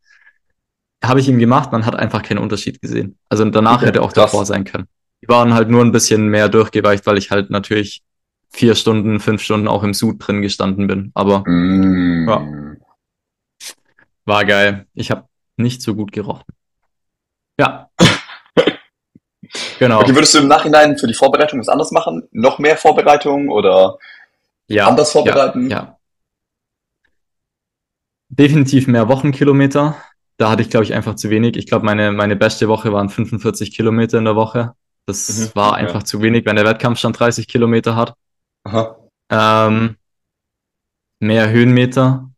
Habe ich ihm gemacht, man hat einfach keinen Unterschied gesehen. Also danach Okay, hätte auch krass. davor sein können. Die waren halt nur ein bisschen mehr durchgeweicht, weil ich halt natürlich vier Stunden, fünf Stunden auch im Sud drin gestanden bin. Aber Mm. Ja. war geil. Ich habe nicht so gut gerochen. Ja. genau. Okay, würdest du im Nachhinein für die Vorbereitung was anderes machen? Noch mehr Vorbereitung oder Ja, anders vorbereiten? Ja, ja. Definitiv mehr Wochenkilometer. Da hatte ich, glaube ich, einfach zu wenig. Ich glaube, meine, meine beste Woche waren 45 Kilometer in der Woche. Das Mhm, war okay. einfach zu wenig, wenn der Wettkampf schon 30 Kilometer hat. Aha. Ähm, mehr Höhenmeter.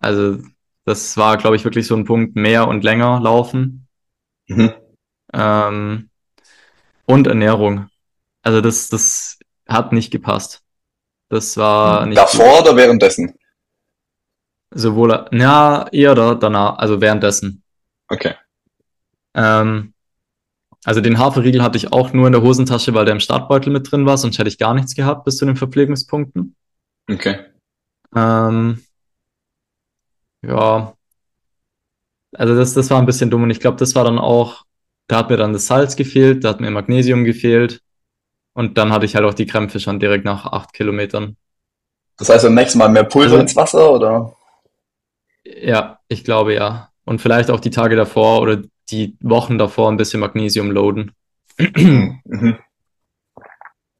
Also, das war, glaube ich, wirklich so ein Punkt, mehr und länger laufen. Mhm. Ähm, und Ernährung. Also das, das hat nicht gepasst. Das war nicht Davor oder währenddessen? sowohl, ja, eher da, danach, also währenddessen. Okay. Ähm, also den Haferriegel hatte ich auch nur in der Hosentasche, weil der im Startbeutel mit drin war, sonst hätte ich gar nichts gehabt bis zu den Verpflegungspunkten. Okay. Ähm, ja, also das, das war ein bisschen dumm und ich glaube, das war dann auch, da hat mir dann das Salz gefehlt, da hat mir Magnesium gefehlt und dann hatte ich halt auch die Krämpfe schon direkt nach acht Kilometern. Das heißt, beim nächsten Mal mehr Pulver Also- ins Wasser oder? Ja, ich glaube ja. Und vielleicht auch die Tage davor oder die Wochen davor ein bisschen Magnesium loaden. Mhm.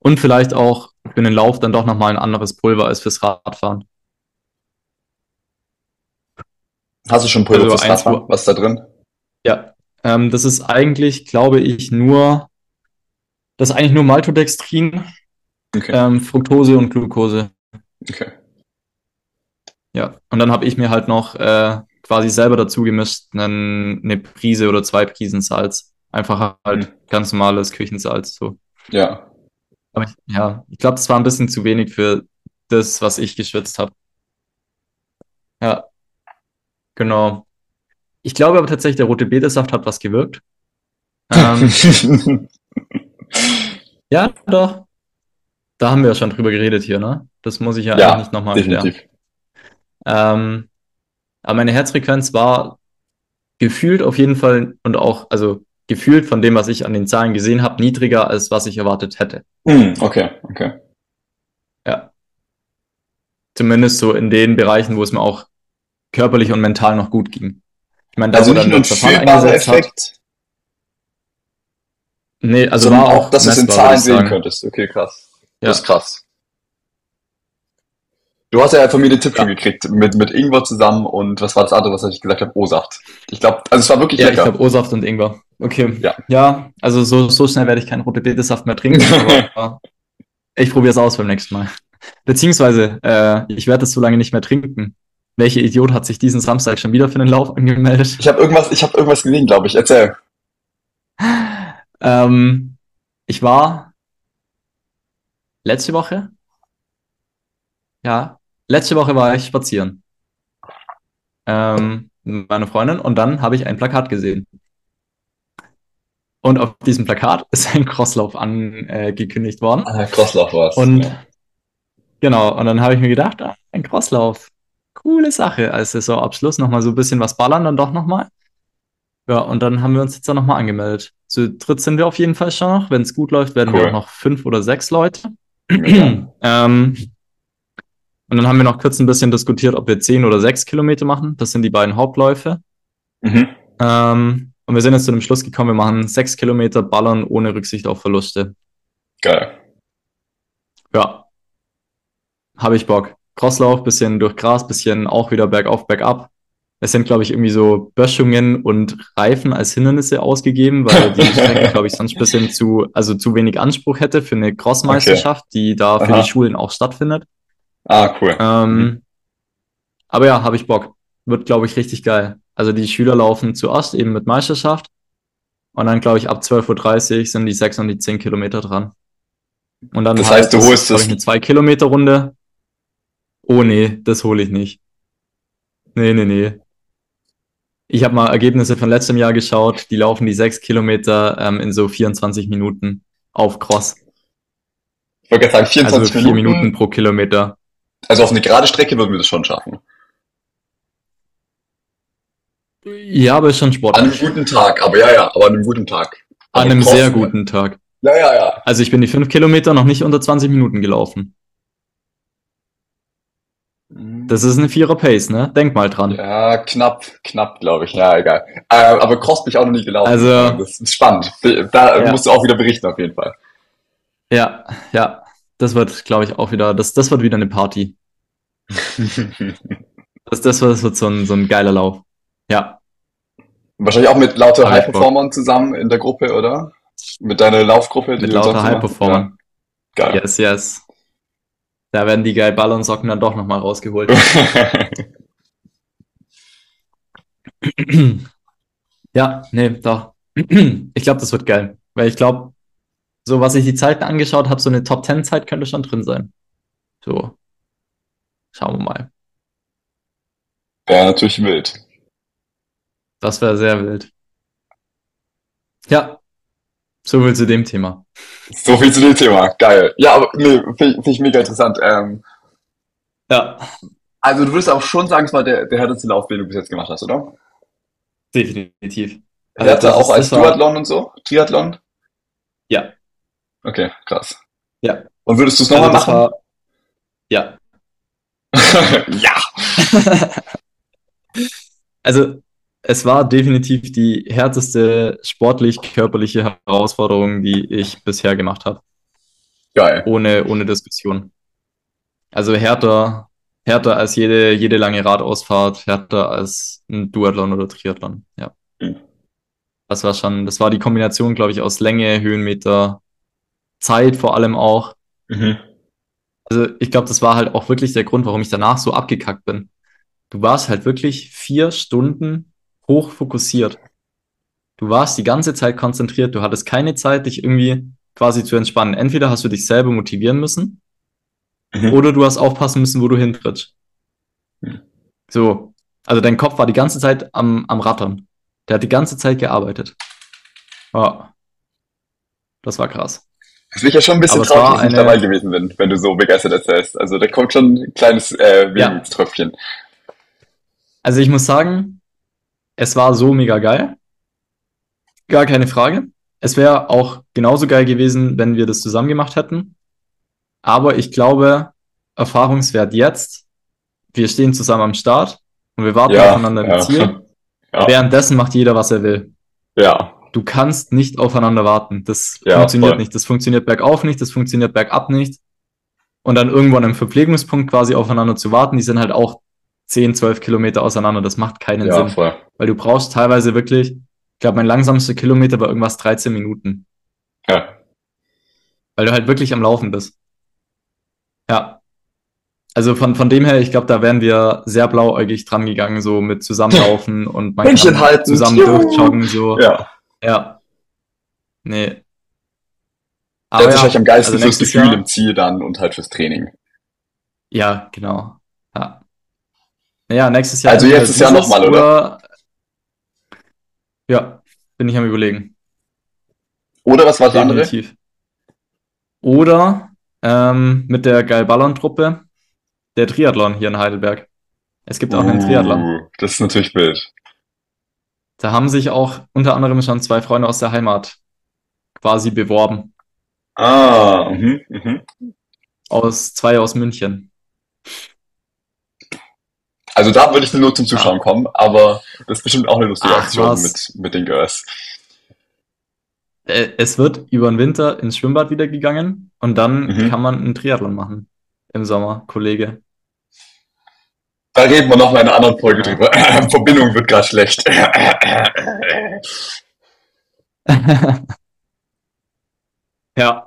Und vielleicht auch für den Lauf dann doch nochmal ein anderes Pulver als fürs Radfahren. Hast du schon Pulver Also fürs Radfahren? Was ist da drin? Ja, ähm, das ist eigentlich, glaube ich, nur, das ist eigentlich nur Maltodextrin, Okay. ähm, Fructose und Glucose. Okay. Ja, und dann habe ich mir halt noch äh, quasi selber dazu gemischt, einen, eine Prise oder zwei Prisen Salz. Einfach halt ganz normales Küchensalz. So. Ja. Aber ich, ja, ich glaube, das war ein bisschen zu wenig für das, was ich geschwitzt habe. Ja, genau. Ich glaube aber tatsächlich, der rote Betesaft hat was gewirkt. Ähm, ja, doch. Da haben wir ja schon drüber geredet hier, ne? Das muss ich ja, Ja, eigentlich nicht nochmal erklären. Ähm, aber meine Herzfrequenz war gefühlt auf jeden Fall und auch, also gefühlt von dem, was ich an den Zahlen gesehen habe, niedriger als was ich erwartet hätte. Hm, okay, okay. Ja. Zumindest so in den Bereichen, wo es mir auch körperlich und mental noch gut ging. Ich meine, da Also nicht dann nur ein fühlbarer eingesetzt hat. Effekt, Nee, also sondern war auch, dass du es in Zahlen ich sehen könntest. Okay, krass. Ja. Das ist krass. Du hast ja von mir den Tipp Ja. schon gekriegt, mit, mit Ingwer zusammen und was war das andere, was ich gesagt habe? O-Saft. Ich glaube, also es war wirklich Ja, ich lecker. glaube O-Saft und Ingwer. Okay. Ja. Ja, also so, so schnell werde ich keinen rote Betesaft mehr trinken, aber ich probiere es aus beim nächsten Mal. Beziehungsweise, äh, ich werde es so lange nicht mehr trinken. Welcher Idiot hat sich diesen Samstag schon wieder für den Lauf angemeldet? Ich habe irgendwas, ich habe irgendwas gesehen, glaube ich. Erzähl. Ähm, ich war letzte Woche, ja, letzte Woche war ich spazieren ähm, mit meiner Freundin und dann habe ich ein Plakat gesehen. Und auf diesem Plakat ist ein Crosslauf angekündigt worden. Ah, Crosslauf war's. Und ja. genau, und dann habe ich mir gedacht, ah, ein Crosslauf, coole Sache als Saisonabschluss, nochmal so ein bisschen was ballern dann doch nochmal. Ja, und dann haben wir uns jetzt da nochmal angemeldet. Zu dritt sind wir auf jeden Fall schon noch. Wenn es gut läuft, werden wir Cool. auch noch fünf oder sechs Leute. Mega. ähm, und dann haben wir noch kurz ein bisschen diskutiert, ob wir zehn oder sechs Kilometer machen. Das sind die beiden Hauptläufe. Mhm. Ähm, und wir sind jetzt zu dem Schluss gekommen, wir machen sechs Kilometer Ballern ohne Rücksicht auf Verluste. Geil. Ja. Habe ich Bock. Crosslauf, bisschen durch Gras, bisschen auch wieder bergauf, bergab. Es sind, glaube ich, irgendwie so Böschungen und Reifen als Hindernisse ausgegeben, weil die Strecke, glaube ich, sonst ein bisschen zu, also zu wenig Anspruch hätte für eine Crossmeisterschaft, die da für Aha. die Schulen auch stattfindet. Ah, cool. Ähm, aber ja, habe ich Bock. Wird, glaube ich, richtig geil. Also die Schüler laufen zuerst eben mit Meisterschaft und dann, glaube ich, ab 12.30 Uhr sind die 6 und die 10 Kilometer dran. Und dann Das halt heißt, du ist, holst es- ich, eine 2 Kilometer Runde. Oh nee, das hole ich nicht. Nee, nee, nee. Ich habe mal Ergebnisse von letztem Jahr geschaut. Die laufen die 6 Kilometer ähm, in so 24 Minuten auf Cross. Ich wollte gerade sagen, Also 24 4 Minuten. Minuten pro Kilometer. Also auf eine gerade Strecke würden wir das schon schaffen. Ja, aber ist schon An einem guten Tag, aber ja, ja, aber an einem guten Tag. An Aber einem Cross, sehr guten Tag. Ja, ja, ja. Also ich bin die 5 Kilometer noch nicht unter 20 Minuten gelaufen. Das ist eine Vierer Pace, ne? Denk mal dran. Ja, knapp, knapp, glaube ich. Ja, egal. Äh, aber Cross bin ich auch noch nie gelaufen. Also- das ist spannend. Da Ja. musst du auch wieder berichten, auf jeden Fall. Ja, ja. Das wird, glaube ich, auch wieder, das, das wird wieder eine Party. Das, das, wird, das wird so ein, so ein geiler Lauf. Ja, Wahrscheinlich auch mit lauter High-Performern zusammen in der Gruppe, oder? Mit deiner Laufgruppe, die mit lauter High-Performern. Ja, geil. Yes, yes. Da werden die geil Ballonsocken dann doch nochmal rausgeholt. ja, nee, doch. Ich glaube, das wird geil. Weil ich glaube, so was ich die Zeiten angeschaut habe, so eine Top 10 Zeit könnte schon drin sein. So. Schauen wir mal. Wäre natürlich wild. Das wäre sehr wild. Ja. So viel zu dem Thema. So viel zu dem Thema. Geil. Ja, aber nee, finde find ich mega interessant. Ähm, Ja, also du würdest auch schon sagen, es war der, der härteste Lauf, den du bis jetzt gemacht hast, oder? definitiv. Also das auch als das war- Duathlon und so? Triathlon? Ja. Okay, krass. Ja. Und würdest du es Also nochmal das machen? war, ja. ja. Also, es war definitiv die härteste sportlich-körperliche Herausforderung, die ich bisher gemacht habe. Geil. Ohne, ohne Diskussion. Also härter, härter als jede, jede lange Radausfahrt, härter als ein Duathlon oder Triathlon. Ja. Mhm. Das war schon, das war die Kombination, glaube ich, aus Länge, Höhenmeter, Zeit vor allem auch. Mhm. Also ich glaube, das war halt auch wirklich der Grund, warum ich danach so abgekackt bin. Du warst halt wirklich vier Stunden hoch fokussiert. Du warst die ganze Zeit konzentriert. Du hattest keine Zeit, dich irgendwie quasi zu entspannen. Entweder hast du dich selber motivieren müssen Mhm. oder du hast aufpassen müssen, wo du hintrittst. Mhm. So. Also dein Kopf war die ganze Zeit am, am Rattern. Der hat die ganze Zeit gearbeitet. Ja. Das war krass. Das bin ich ja schon ein bisschen traurig, dass ich nicht eine- dabei gewesen bin, wenn du so begeistert erzählst. Also da kommt schon ein kleines äh, Ja. Wehmutströpfchen. Also ich muss sagen, es war so mega geil. Gar keine Frage. Es wäre auch genauso geil gewesen, wenn wir das zusammen gemacht hätten. Aber ich glaube, Erfahrungswert jetzt, wir stehen zusammen am Start und wir warten Ja, aufeinander im ja. Ziel. Ja. Währenddessen macht jeder, was er will. Ja. Du kannst nicht aufeinander warten. Das Ja, funktioniert voll. nicht. Das funktioniert bergauf nicht, das funktioniert bergab nicht. Und dann irgendwann im Verpflegungspunkt quasi aufeinander zu warten, die sind halt auch 10, 12 Kilometer auseinander. Das macht keinen Ja, Sinn. voll. Weil du brauchst teilweise wirklich, ich glaube, mein langsamster Kilometer war irgendwas 13 Minuten. Ja. Weil du halt wirklich am Laufen bist. Ja. Also von, von dem her, ich glaube, da wären wir sehr blauäugig dran gegangen, so mit zusammenlaufen und man Händchen halten. zusammen Juhu. durchjoggen, so. Ja. Ja. Nee. Der hat wahrscheinlich am geilsten also fürs Gefühl Jahr- im Ziel dann und halt fürs Training. Ja, genau. Ja. Naja, nächstes Jahr. Also jetzt ist ja nochmal, oder? Ja, bin ich am überlegen. Oder was war das andere? Oder ähm, mit der Geilballern-Truppe der Triathlon hier in Heidelberg. Es gibt auch einen Triathlon. Uh, das ist natürlich wild. Da haben sich auch unter anderem schon zwei Freunde aus der Heimat quasi beworben. Ah, mhm, mhm. Aus zwei aus München. Also da würde ich nur zum Zuschauen kommen, aber das ist bestimmt auch eine lustige Ach, Aktion was. mit, mit den Girls. Äh, Es wird über den Winter ins Schwimmbad wieder gegangen und dann Mhm. kann man einen Triathlon machen. Im Sommer, Kollege. Da reden wir noch mal in einer anderen Folge drüber. Verbindung wird gerade schlecht. Ja.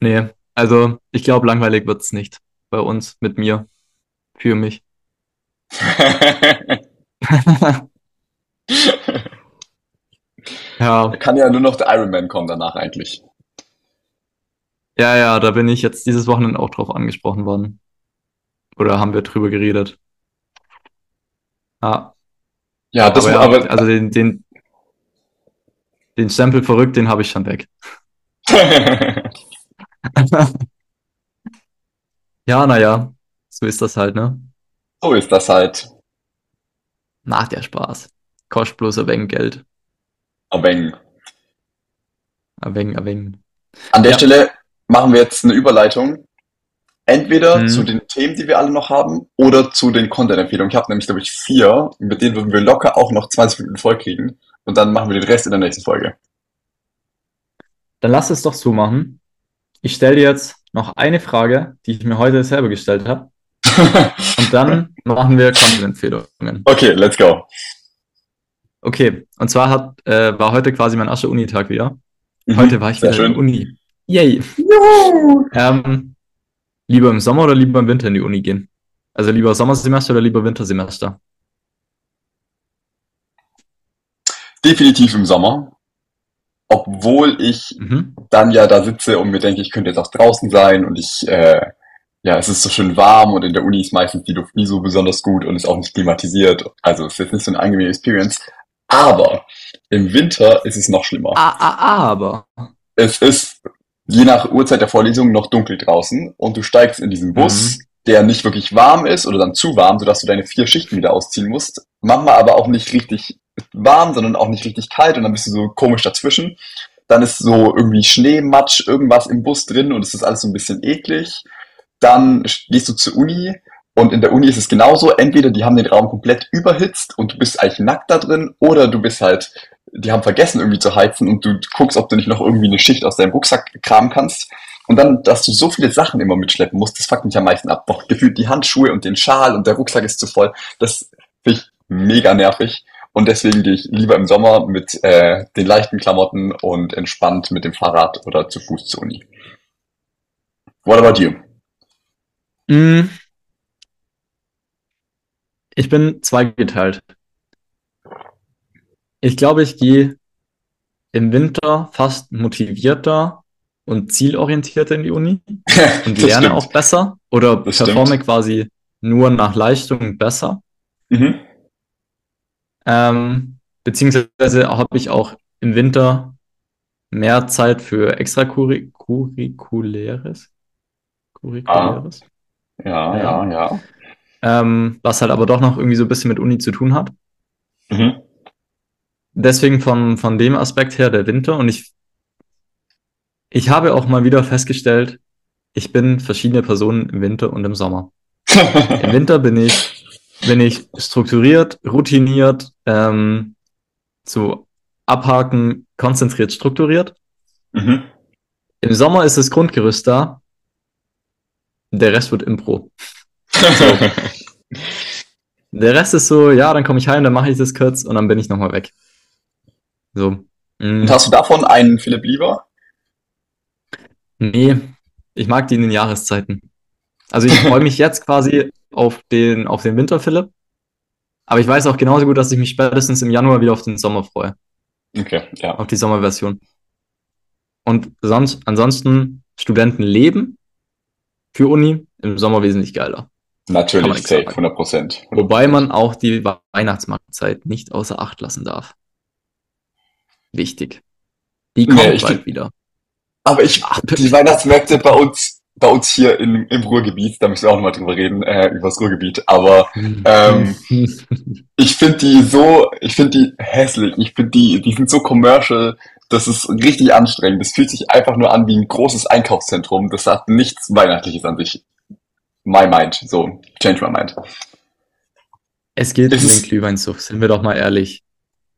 Nee, also ich glaube, langweilig wird's nicht bei uns, mit mir, für mich. Ja, Da kann ja nur noch der Ironman kommen danach eigentlich. ja, ja, da bin ich jetzt dieses Wochenende auch drauf angesprochen worden. Oder haben wir drüber geredet? Ja, Ja, das aber, aber, also den, den, den Stempel verrückt, den habe ich schon weg. Ja, naja, so ist das halt, ne? So ist das halt. Macht ja Spaß. Kostet bloß ein wenig Geld. Aber eng. Ein wenig, ein wenig. An der Ja. Stelle machen wir jetzt eine Überleitung. Entweder Mhm. zu den Themen, die wir alle noch haben, oder zu den Content-Empfehlungen. Ich habe nämlich, glaube ich, vier, mit denen würden wir locker auch noch 20 Minuten voll kriegen. Und dann machen wir den Rest in der nächsten Folge. Dann lass es doch so machen. Ich stelle dir jetzt noch eine Frage, die ich mir heute selber gestellt habe. Und dann machen wir Content-Empfehlungen. okay, let's go. Okay, und zwar hat, äh, war heute quasi mein erster Unitag wieder. Mhm, Heute war ich wieder in schön. der Uni. Yay! Ähm, lieber im Sommer oder lieber im Winter in die Uni gehen? Also lieber Sommersemester oder lieber Wintersemester? Definitiv im Sommer. obwohl ich Mhm. dann ja da sitze und mir denke, ich könnte jetzt auch draußen sein und ich, äh, ja, es ist so schön warm und in der Uni ist meistens die Luft nie so besonders gut und ist auch nicht klimatisiert. Also es ist jetzt nicht so eine angenehme Experience. Aber im Winter ist es noch schlimmer. Ah, ah, aber. Es ist je nach Uhrzeit der Vorlesung noch dunkel draußen und du steigst in diesen Bus, der nicht wirklich warm ist oder dann zu warm, sodass du deine vier Schichten wieder ausziehen musst. Manchmal aber auch nicht richtig warm, sondern auch nicht richtig kalt und dann bist du so komisch dazwischen. Dann ist so irgendwie Schnee, Matsch, irgendwas im Bus drin und es ist alles so ein bisschen eklig. Dann gehst du zur Uni und in der Uni ist es genauso. Entweder die haben den Raum komplett überhitzt und du bist eigentlich nackt da drin oder du bist halt, die haben vergessen irgendwie zu heizen und du guckst, ob du nicht noch irgendwie eine Schicht aus deinem Rucksack kramen kannst. Und dann, dass du so viele Sachen immer mitschleppen musst, das fuckt mich am meisten ab. Doch gefühlt die Handschuhe und den Schal und der Rucksack ist zu voll. Das finde ich mega nervig. Und deswegen gehe ich lieber im Sommer mit äh, den leichten Klamotten und entspannt mit dem Fahrrad oder zu Fuß zur Uni. What about you? Mm. Ich bin zweigeteilt. Ich glaube, ich gehe im Winter fast motivierter und zielorientierter in die Uni und lerne stimmt. auch besser oder Das stimmt. performe quasi nur nach Leistung besser. Mhm. Ähm, beziehungsweise habe ich auch im Winter mehr Zeit für extracurriculäres. Curriculäres. Ja, ja, ja. Ähm, was halt aber doch noch irgendwie so ein bisschen mit Uni zu tun hat. Mhm. Deswegen von, von dem Aspekt her der Winter und ich, ich habe auch mal wieder festgestellt, ich bin verschiedene Personen im Winter und im Sommer. Im Winter bin ich, bin ich strukturiert, routiniert, ähm, so abhaken, konzentriert, strukturiert. mhm. Im Sommer ist das Grundgerüst da. Der Rest wird Impro. Der Rest ist so, ja, dann komme ich heim, dann mache ich das kurz und dann bin ich nochmal weg. So. Mm, Und hast du davon einen Philipp lieber? nee, ich mag die in den Jahreszeiten. Also ich freue mich jetzt quasi auf den, auf den Winter, Philipp. Aber ich weiß auch genauso gut, dass ich mich spätestens im Januar wieder auf den Sommer freue. Okay, ja. auf die Sommerversion. Und sonst, ansonsten Studenten leben für Uni im Sommer wesentlich geiler. Natürlich, safe, sagen. 100 Prozent. Wobei man auch die Weihnachtsmarktzeit nicht außer Acht lassen darf. Wichtig. Die kommt Nee, ich- bald wieder. Aber ich, Ach, die Weihnachtsmärkte bei uns, bei uns hier in, im Ruhrgebiet, da müssen wir auch nochmal drüber reden, äh, übers Ruhrgebiet, aber ähm, ich finde die so, ich finde die hässlich, ich finde die, die sind so commercial, das ist richtig anstrengend, das fühlt sich einfach nur an wie ein großes Einkaufszentrum, das hat nichts Weihnachtliches an sich. My mind, so, change my mind. es geht um Es den ist- Glühweinsucht, sind wir doch mal ehrlich.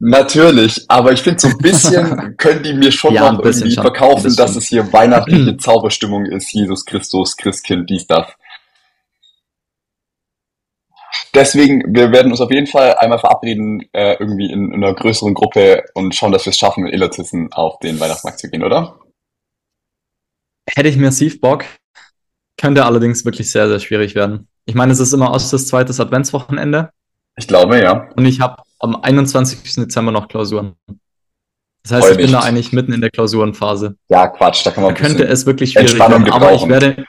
Natürlich, aber ich finde so ein bisschen können die mir schon Ja, noch irgendwie schon, verkaufen, das dass es hier weihnachtliche Zauberstimmung ist, Jesus Christus, Christkind, dies, das. Deswegen, wir werden uns auf jeden Fall einmal verabreden, äh, irgendwie in, in einer größeren Gruppe und schauen, dass wir es schaffen, mit Illertissen auf den Weihnachtsmarkt zu gehen, oder? Hätte ich massiv Bock, könnte allerdings wirklich sehr, sehr schwierig werden. Ich meine, es ist immer aus das zweites Adventswochenende Ich glaube, ja. und ich habe am 21. Dezember noch Klausuren. Das heißt, Freu ich bin da eigentlich mitten in der Klausurenphase. Ja, Quatsch, da kann man Da könnte es wirklich schwierig werden, aber ich werde,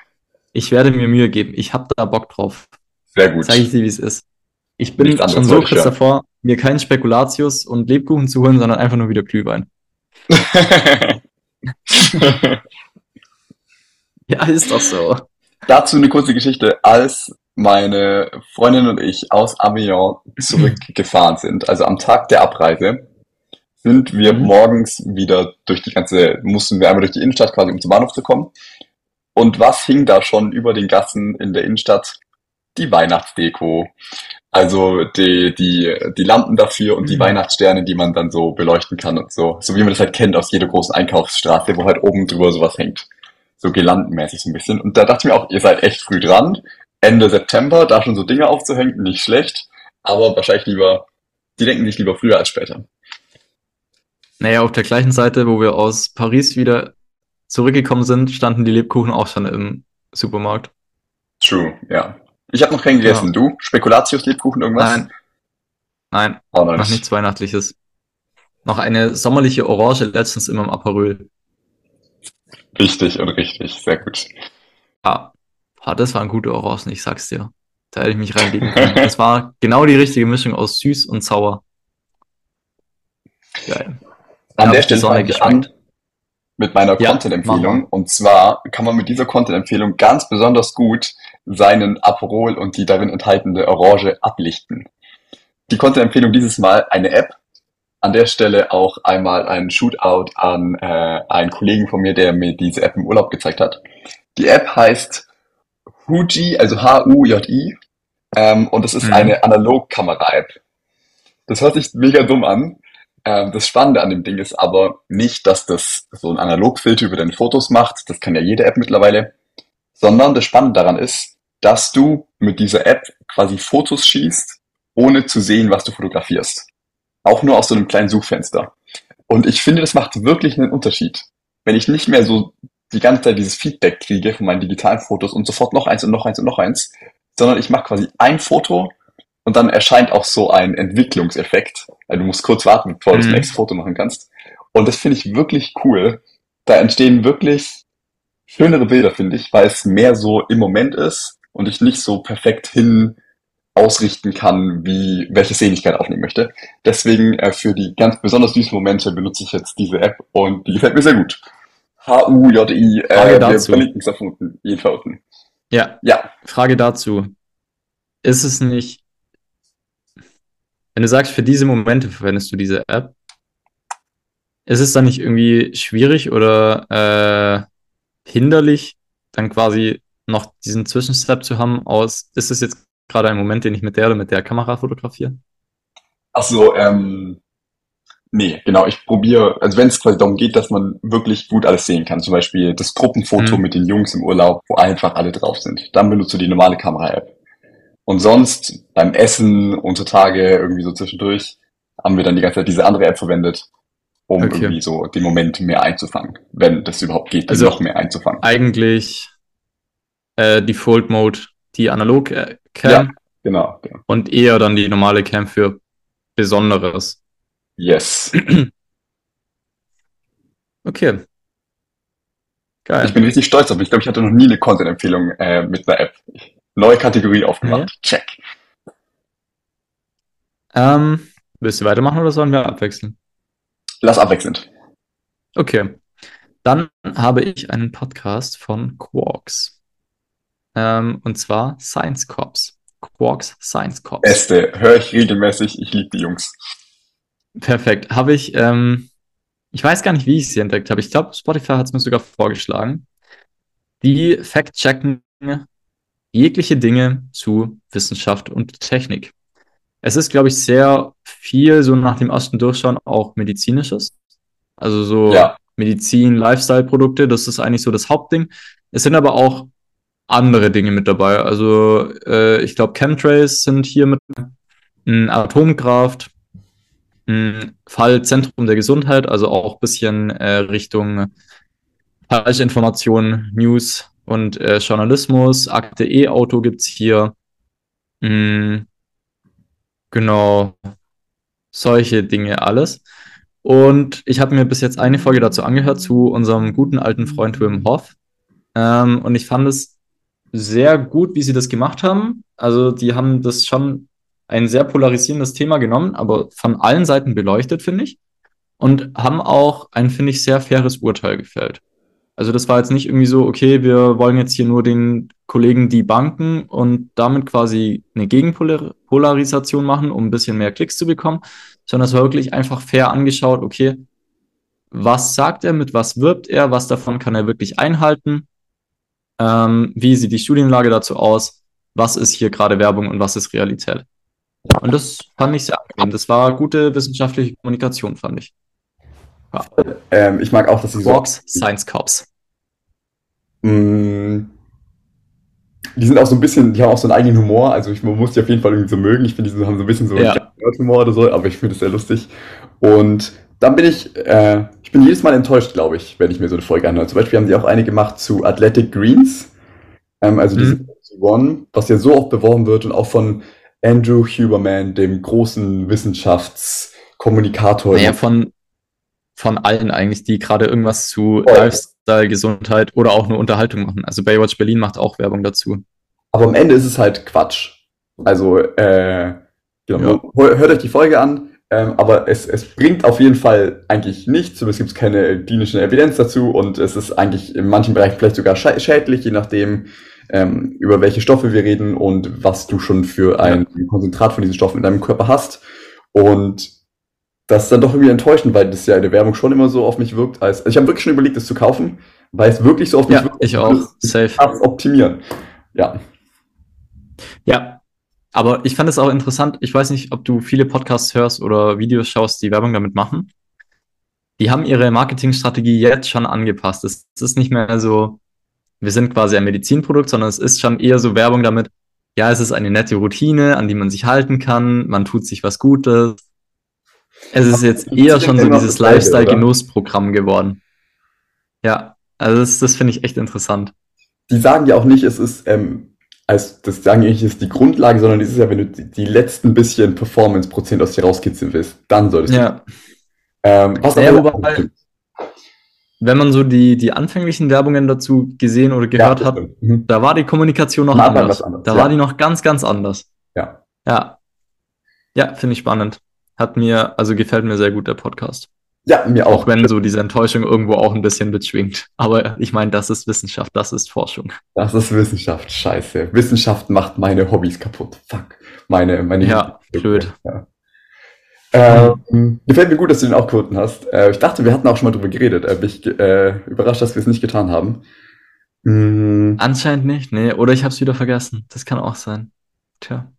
ich werde mir Mühe geben. Ich habe da Bock drauf. Sehr gut. Sag ich dir, wie es ist. Ich bin Nichts schon so kurz davor, mir keinen Spekulatius und Lebkuchen zu holen, sondern einfach nur wieder Glühwein. Ja, ist doch so. Dazu eine kurze Geschichte. Als meine Freundin und ich aus Avignon zurückgefahren sind, also am Tag der Abreise, sind wir Mhm. morgens wieder durch die ganze, mussten wir einmal durch die Innenstadt quasi, um zum Bahnhof zu kommen. Und was hing da schon über den Gassen in der Innenstadt? Die Weihnachtsdeko. Also die, die, die Lampen dafür und die Mhm. Weihnachtssterne, die man dann so beleuchten kann und so. So wie man das halt kennt aus jeder großen Einkaufsstraße, wo halt oben drüber sowas hängt so girlandenmäßig so ein bisschen. Und da dachte ich mir auch, ihr seid echt früh dran. Ende September, da schon so Dinge aufzuhängen, nicht schlecht. Aber wahrscheinlich lieber, die denken sich lieber früher als später. Naja, auf der gleichen Seite, wo wir aus Paris wieder zurückgekommen sind, standen die Lebkuchen auch schon im Supermarkt. True, ja. Ich habe noch keinen gegessen. Ja. Du? Spekulatius, Lebkuchen, irgendwas? Nein. Nein, Auch noch noch nicht. nichts Weihnachtliches. noch eine sommerliche Orange letztens in meinem Aperol. Richtig und richtig, sehr gut. Ah, ah, das waren gute Orangen, ich sag's dir. Da hätte ich mich reinlegen können. Das war genau die richtige Mischung aus süß und sauer. Geil. An Ja, der Stelle Sonne fange ich an mit meiner Ja, Content-Empfehlung. Und zwar kann man mit dieser Content-Empfehlung ganz besonders gut seinen Aperol und die darin enthaltene Orange ablichten. Die Content-Empfehlung dieses Mal eine App. An der Stelle auch einmal ein Shootout an äh, einen Kollegen von mir, der mir diese App im Urlaub gezeigt hat. Die App heißt Huji, also H-U-J-I, ähm, und es ist Mhm. eine Analogkamera-App. Das hört sich mega dumm an. Ähm, das Spannende an dem Ding ist aber nicht, dass das so ein Analogfilter über deine Fotos macht. Das kann ja jede App mittlerweile. Sondern das Spannende daran ist, dass du mit dieser App quasi Fotos schießt, ohne zu sehen, was du fotografierst. Auch nur aus so einem kleinen Suchfenster. Und ich finde, das macht wirklich einen Unterschied. Wenn ich nicht mehr so die ganze Zeit dieses Feedback kriege von meinen digitalen Fotos und sofort noch eins und noch eins und noch eins, sondern ich mache quasi ein Foto und dann erscheint auch so ein Entwicklungseffekt. Also du musst kurz warten, bevor du das Mhm. nächste Foto machen kannst. Und das finde ich wirklich cool. Da entstehen wirklich schönere Bilder, finde ich, weil es mehr so im Moment ist und ich nicht so perfekt hin ausrichten kann, wie welche Szene ich gerade aufnehmen möchte. Deswegen äh, für die ganz besonders süßen Momente benutze ich jetzt diese App und die gefällt mir sehr gut. H-U-J-I, Frage äh, wir dazu. verlinken es auf unten, jeden Fall unten. Ja, Ja, Frage dazu. Ist es nicht, wenn du sagst, für diese Momente verwendest du diese App, ist es dann nicht irgendwie schwierig oder äh, hinderlich, dann quasi noch diesen Zwischenstep zu haben aus, ist es jetzt gerade ein Moment, den ich mit der oder mit der Kamera fotografiere? Ach so, ähm, nee, genau, ich probiere, also wenn es quasi darum geht, dass man wirklich gut alles sehen kann, zum Beispiel das Gruppenfoto Mhm. mit den Jungs im Urlaub, wo einfach alle drauf sind, dann benutzt du die normale Kamera-App. Und sonst beim Essen, unter Tage, irgendwie so zwischendurch, haben wir dann die ganze Zeit diese andere App verwendet, um Okay. irgendwie so den Moment mehr einzufangen, wenn das überhaupt geht, Also- noch mehr einzufangen. Eigentlich äh, Default Mode, die Analog äh, Cam Ja. Genau, genau. und eher dann die normale Cam für Besonderes. Yes. Okay. Geil. Ich bin richtig stolz auf mich. Ich glaube, ich hatte noch nie eine Content-Empfehlung äh, mit einer App. Neue Kategorie aufgemacht. Check. Ähm, willst du weitermachen oder sollen wir abwechseln? Lass abwechselnd. Okay. Dann habe ich einen Podcast von Quarks. Ähm, und zwar Science Cops. Quarks Science Cops. Beste, höre ich regelmäßig. Ich liebe die Jungs. Perfekt. Habe ich, ähm, ich weiß gar nicht, wie ich sie entdeckt habe. Ich glaube, Spotify hat es mir sogar vorgeschlagen. Die fact-checken jegliche Dinge zu Wissenschaft und Technik. Es ist, glaube ich, sehr viel so nach dem ersten Durchschauen auch medizinisches. Also so Ja. Medizin, Lifestyle-Produkte, das ist eigentlich so das Hauptding. Es sind aber auch andere Dinge mit dabei. Also äh, ich glaube, Chemtrails sind hier mit mh, Atomkraft, mh, Fall Zentrum der Gesundheit, also auch bisschen äh, Richtung Falschinformation, News und äh, Journalismus. Akte E-Auto gibt's hier. Mh, genau, solche Dinge alles. Und ich habe mir bis jetzt eine Folge dazu angehört, zu unserem guten alten Freund Wim Hof. Ähm, und ich fand es sehr gut, wie sie das gemacht haben. Also die haben das schon ein sehr polarisierendes Thema genommen, aber von allen Seiten beleuchtet, finde ich. Und haben auch ein, finde ich, sehr faires Urteil gefällt. Also das war jetzt nicht irgendwie so, okay, wir wollen jetzt hier nur den Kollegen die Banken und damit quasi eine Gegenpolarisation machen, um ein bisschen mehr Klicks zu bekommen, sondern es war wirklich einfach fair angeschaut, okay, was sagt er, mit was wirbt er, was davon kann er wirklich einhalten, ähm, wie sieht die Studienlage dazu aus, was ist hier gerade Werbung und was ist Realität. Und das fand ich sehr angenehm. Das war gute wissenschaftliche Kommunikation, fand ich. Ähm, ich mag auch, dass sie so. Quarks, Science Cops. Mh, die sind auch so ein bisschen, die haben auch so einen eigenen Humor. Also ich, man muss die auf jeden Fall irgendwie so mögen. Ich finde, die haben so ein bisschen so Ja. Humor oder so, aber ich finde es sehr lustig. Und dann bin ich, äh, ich bin jedes Mal enttäuscht, glaube ich, wenn ich mir so eine Folge anhöre. Zum Beispiel haben die auch eine gemacht zu Athletic Greens. Ähm, also diese Mhm. One, was ja so oft beworben wird und auch von Andrew Huberman, dem großen Kommunikator. Naja, von, von allen eigentlich, die gerade irgendwas zu Voll. Lifestyle, Gesundheit oder auch nur Unterhaltung machen. Also Baywatch Berlin macht auch Werbung dazu. Aber am Ende ist es halt Quatsch. Also, äh, genau, hör- hört euch die Folge an, ähm, aber es, es bringt auf jeden Fall eigentlich nichts, es gibt keine klinische Evidenz dazu und es ist eigentlich in manchen Bereichen vielleicht sogar schä- schädlich, je nachdem, ähm, über welche Stoffe wir reden und was du schon für ein Konzentrat von diesen Stoffen in deinem Körper hast. Und das ist dann doch irgendwie enttäuschend, weil das ja in der Werbung schon immer so auf mich wirkt, als also ich habe wirklich schon überlegt, das zu kaufen, weil es wirklich so auf mich Ja, wirkt. ich auch. Safe. Optimieren. Ja. Ja. Aber ich fand es auch interessant. Ich weiß nicht, ob du viele Podcasts hörst oder Videos schaust, die Werbung damit machen. Die haben ihre Marketingstrategie jetzt schon angepasst. Es ist nicht mehr so, wir sind quasi ein Medizinprodukt, sondern es ist schon eher so Werbung damit, ja, es ist eine nette Routine, an die man sich halten kann, man tut sich was Gutes. Es ist jetzt eher schon so dieses? Lifestyle-Genussprogramm geworden. Ja, also das, das finde ich echt interessant. die sagen ja auch nicht, es ist, ähm, als das sagen ja nicht, es ist die Grundlage, sondern es ist ja, wenn du die, die letzten bisschen Performance-Prozent aus dir rauskitzeln willst, dann solltest du. Ja, Ähm, was Ja, aber wobei- wenn man so die, die anfänglichen Werbungen dazu gesehen oder gehört das hat. Mhm. da war die Kommunikation noch anders. was anderes, Da ja. war die noch ganz, ganz anders. Ja. Ja. Ja, finde ich spannend. Hat mir, also gefällt mir sehr gut der Podcast. Ja, mir auch. Auch wenn so diese Enttäuschung irgendwo auch ein bisschen mitschwingt. Aber ich meine, das ist Wissenschaft, das ist Forschung. Das ist Wissenschaft, scheiße. Wissenschaft macht meine Hobbys kaputt. Fuck. Meine, meine. Ja, blöd. Ja. Ähm, gefällt mir gut, dass du den auch gefunden hast. Äh, ich dachte, wir hatten auch schon mal drüber geredet. Äh, bin ich äh, überrascht, dass wir es nicht getan haben. Mm, Anscheinend nicht, nee. Oder ich habe es wieder vergessen. Das kann auch sein. Tja.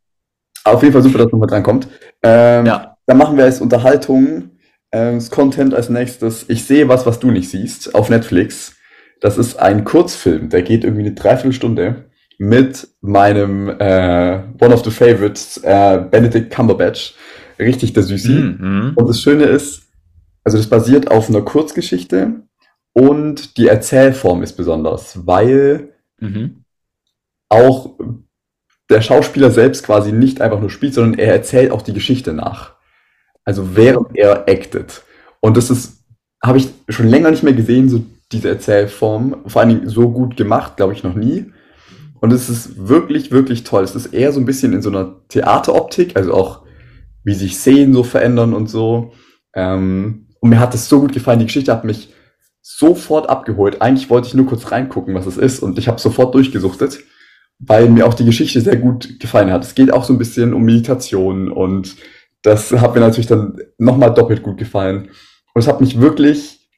auf jeden Fall super, dass nochmal dran kommt. Ähm, Ja. Dann machen wir als Unterhaltung ähm, das Content als nächstes. Ich sehe was, was du nicht siehst, auf Netflix. Das ist ein Kurzfilm, der geht irgendwie eine Dreiviertelstunde mit meinem äh, One of the Favorites, äh, Benedict Cumberbatch. Richtig der Süßi. Mhm. Und das Schöne ist, also das basiert auf einer Kurzgeschichte und die Erzählform ist besonders, weil Mhm. auch der Schauspieler selbst quasi nicht einfach nur spielt, sondern er erzählt auch die Geschichte nach. Also während er actet. Und das ist, habe ich schon länger nicht mehr gesehen, so diese Erzählform. Vor allen Dingen so gut gemacht, glaube ich, noch nie. Und es ist wirklich, wirklich toll. Es ist eher so ein bisschen in so einer Theateroptik, also auch wie sich Szenen so verändern und so. Ähm, und mir hat das so gut gefallen. Die Geschichte hat mich sofort abgeholt. Eigentlich wollte ich nur kurz reingucken, was es ist. Und ich habe sofort durchgesuchtet, weil mir auch die Geschichte sehr gut gefallen hat. Es geht auch so ein bisschen um Meditation und das hat mir natürlich dann nochmal doppelt gut gefallen. Und es hat mich wirklich,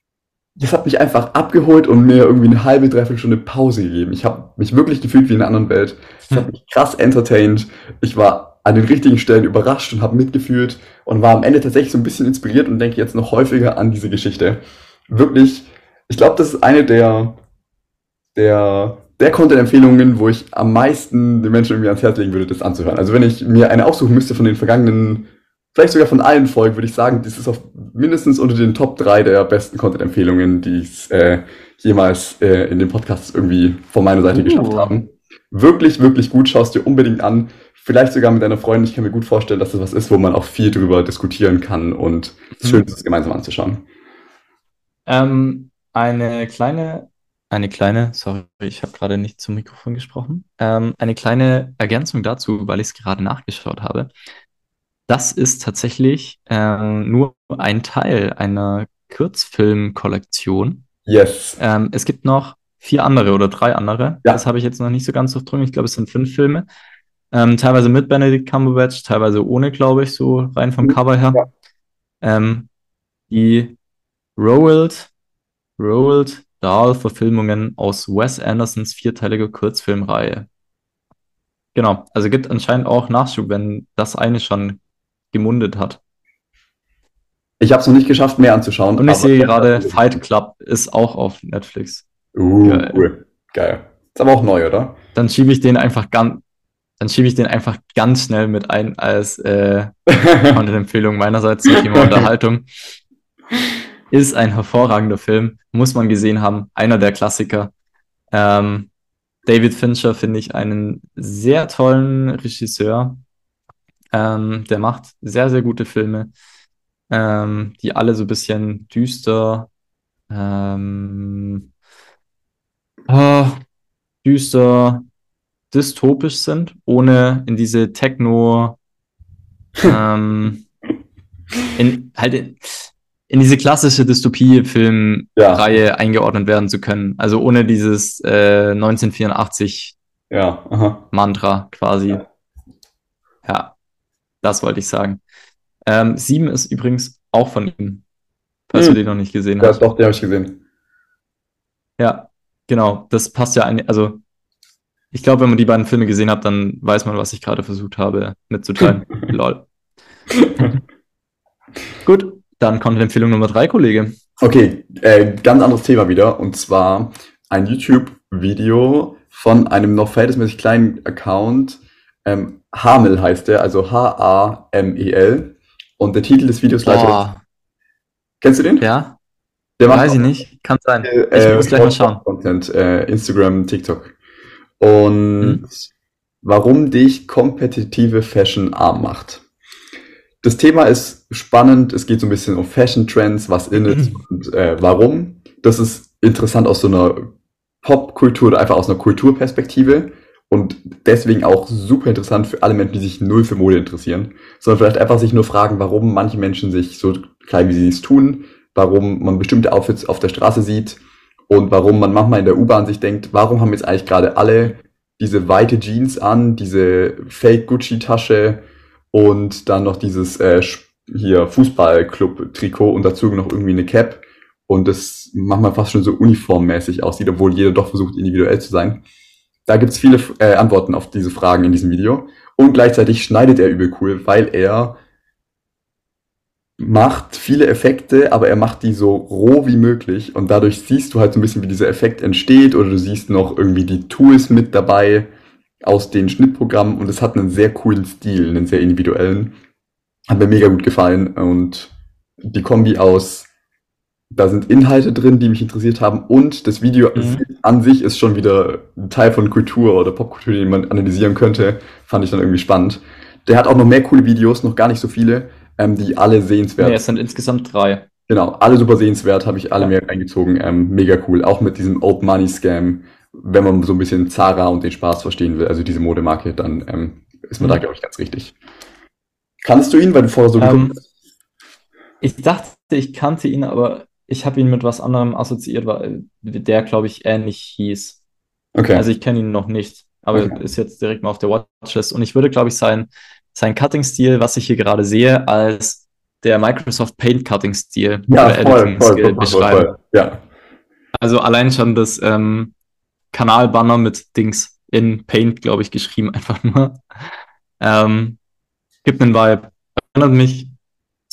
das hat mich einfach abgeholt und mir irgendwie eine halbe, dreiviertel Stunde Pause gegeben. Ich habe mich wirklich gefühlt wie in einer anderen Welt. Es hat mich krass entertained. Ich war an den richtigen Stellen überrascht und habe mitgefühlt und war am Ende tatsächlich so ein bisschen inspiriert und denke jetzt noch häufiger an diese Geschichte. Wirklich, ich glaube, das ist eine der, der, der Content-Empfehlungen, wo ich am meisten den Menschen irgendwie ans Herz legen würde, das anzuhören. Also wenn ich mir eine aussuchen müsste von den vergangenen, vielleicht sogar von allen Folgen, würde ich sagen, das ist auf mindestens unter den Top 3 der besten Content-Empfehlungen, die es äh, jemals äh, in dem Podcast irgendwie von meiner Seite Uh. geschafft haben. Wirklich, wirklich gut, schaust dir unbedingt an. Vielleicht sogar mit deiner Freundin. Ich kann mir gut vorstellen, dass das was ist, wo man auch viel drüber diskutieren kann und es Mhm. schön ist, es gemeinsam anzuschauen. Ähm, eine kleine, eine kleine, sorry, ich habe gerade nicht zum Mikrofon gesprochen. Ähm, eine kleine Ergänzung dazu, weil ich es gerade nachgeschaut habe. Das ist tatsächlich ähm, nur ein Teil einer Kurzfilmkollektion. Yes. Ähm, es gibt noch vier andere oder drei andere. Ja. Das habe ich jetzt noch nicht so ganz durchdrungen. Ich glaube, es sind fünf Filme. Ähm, teilweise mit Benedict Cumberbatch, teilweise ohne, glaube ich, so rein vom Mhm. Cover her. Ja. Ähm, die Roald, Roald Dahl-Verfilmungen aus Wes Andersons vierteiliger Kurzfilmreihe. Genau, also gibt anscheinend auch Nachschub, wenn das eine schon gemundet hat. Ich habe es noch nicht geschafft, mehr anzuschauen. Und ich sehe gerade, Fight Club ist auch auf Netflix. Uh, Geil. cool. Geil. Ist aber auch neu, oder? Dann schiebe ich den einfach ganz, dann schiebe ich den einfach ganz schnell mit ein als äh, Content-Empfehlung meinerseits zum Thema Unterhaltung. Ist ein hervorragender Film, muss man gesehen haben, einer der Klassiker. Ähm, David Fincher finde ich einen sehr tollen Regisseur. Ähm, der macht sehr, sehr gute Filme. ähm, die alle so ein bisschen düster, ähm, äh, düster, dystopisch sind, ohne in diese Techno, ähm, in, halt in, in diese klassische Dystopie-Filmreihe Ja. eingeordnet werden zu können. Also ohne dieses äh, 1984 Ja. Mantra quasi. Ja. Ja, das wollte ich sagen. Ähm, sieben ist übrigens auch von ihm, falls Hm. du den noch nicht gesehen Ja, hast. doch, den habe ich gesehen. Ja, genau. Das passt ja ein, also ich glaube, wenn man die beiden Filme gesehen hat, dann weiß man, was ich gerade versucht habe mitzuteilen. Lol. Gut, dann Content-Empfehlung Nummer drei, Kollege. Okay, äh, ganz anderes Thema wieder. Und zwar ein YouTube-Video von einem noch verhältnismäßig kleinen Account. Ähm, Hamel heißt der, also H-A-M-E-L. Und der Titel des Videos lautet. Boah, Kennst du den? ja, Der weiß ich nicht. Kann sein. äh, Ich muss gleich mal schauen. Content, äh, Instagram, TikTok. Und Mhm. warum dich kompetitive Fashion arm macht. Das Thema ist spannend. Es geht so ein bisschen um Fashion Trends, was in ist und äh, warum. Das ist interessant aus so einer Popkultur oder einfach aus einer Kulturperspektive und deswegen auch super interessant für alle Menschen, die sich null für Mode interessieren, sondern vielleicht einfach sich nur fragen, warum manche Menschen sich so klein, wie sie es tun, warum man bestimmte Outfits auf der Straße sieht und warum man manchmal in der U-Bahn sich denkt, warum haben jetzt eigentlich gerade alle diese weite Jeans an, diese Fake Gucci Tasche und dann noch dieses äh, hier Fußballclub-Trikot und dazu noch irgendwie eine Cap und das manchmal fast schon so uniformmäßig aussieht, obwohl jeder doch versucht, individuell zu sein. Da gibt's viele äh, Antworten auf diese Fragen in diesem Video. Und gleichzeitig schneidet er übel cool, weil er macht viele Effekte, aber er macht die so roh wie möglich. Und dadurch siehst du halt so ein bisschen, wie dieser Effekt entsteht oder du siehst noch irgendwie die Tools mit dabei aus den Schnittprogrammen. Und es hat einen sehr coolen Stil, einen sehr individuellen. Hat mir mega gut gefallen und die Kombi aus, da sind Inhalte drin, die mich interessiert haben und das Video Mhm. an sich ist schon wieder ein Teil von Kultur oder Popkultur, den man analysieren könnte, fand ich dann irgendwie spannend. Der hat auch noch mehr coole Videos, noch gar nicht so viele, ähm, die alle sehenswert Nee, es sind insgesamt drei. Genau, alle super sehenswert, habe ich alle mehr reingezogen. Ähm, mega cool. Auch mit diesem Old Money Scam. Wenn man so ein bisschen Zara und den Spaß verstehen will, also diese Modemarke, dann ähm, ist man da, Mhm. glaube ich, ganz richtig. Kannst du ihn, weil du vorher so Ähm, geguckt hast? Ich dachte, ich kannte ihn, aber ich habe ihn mit was anderem assoziiert, weil der, glaube ich, ähnlich hieß. Okay. Also ich kenne ihn noch nicht, aber Okay. ist jetzt direkt mal auf der Watchlist. Und ich würde, glaube ich, sein, sein Cutting-Stil, was ich hier gerade sehe, als der Microsoft Paint Cutting-Stil ja, oder voll, voll, Editing-Skill voll, beschreiben. voll. Ja, Also allein schon das ähm, Kanalbanner mit Dings in Paint, glaube ich, geschrieben, einfach nur. Ähm, gibt einen Vibe. Erinnert mich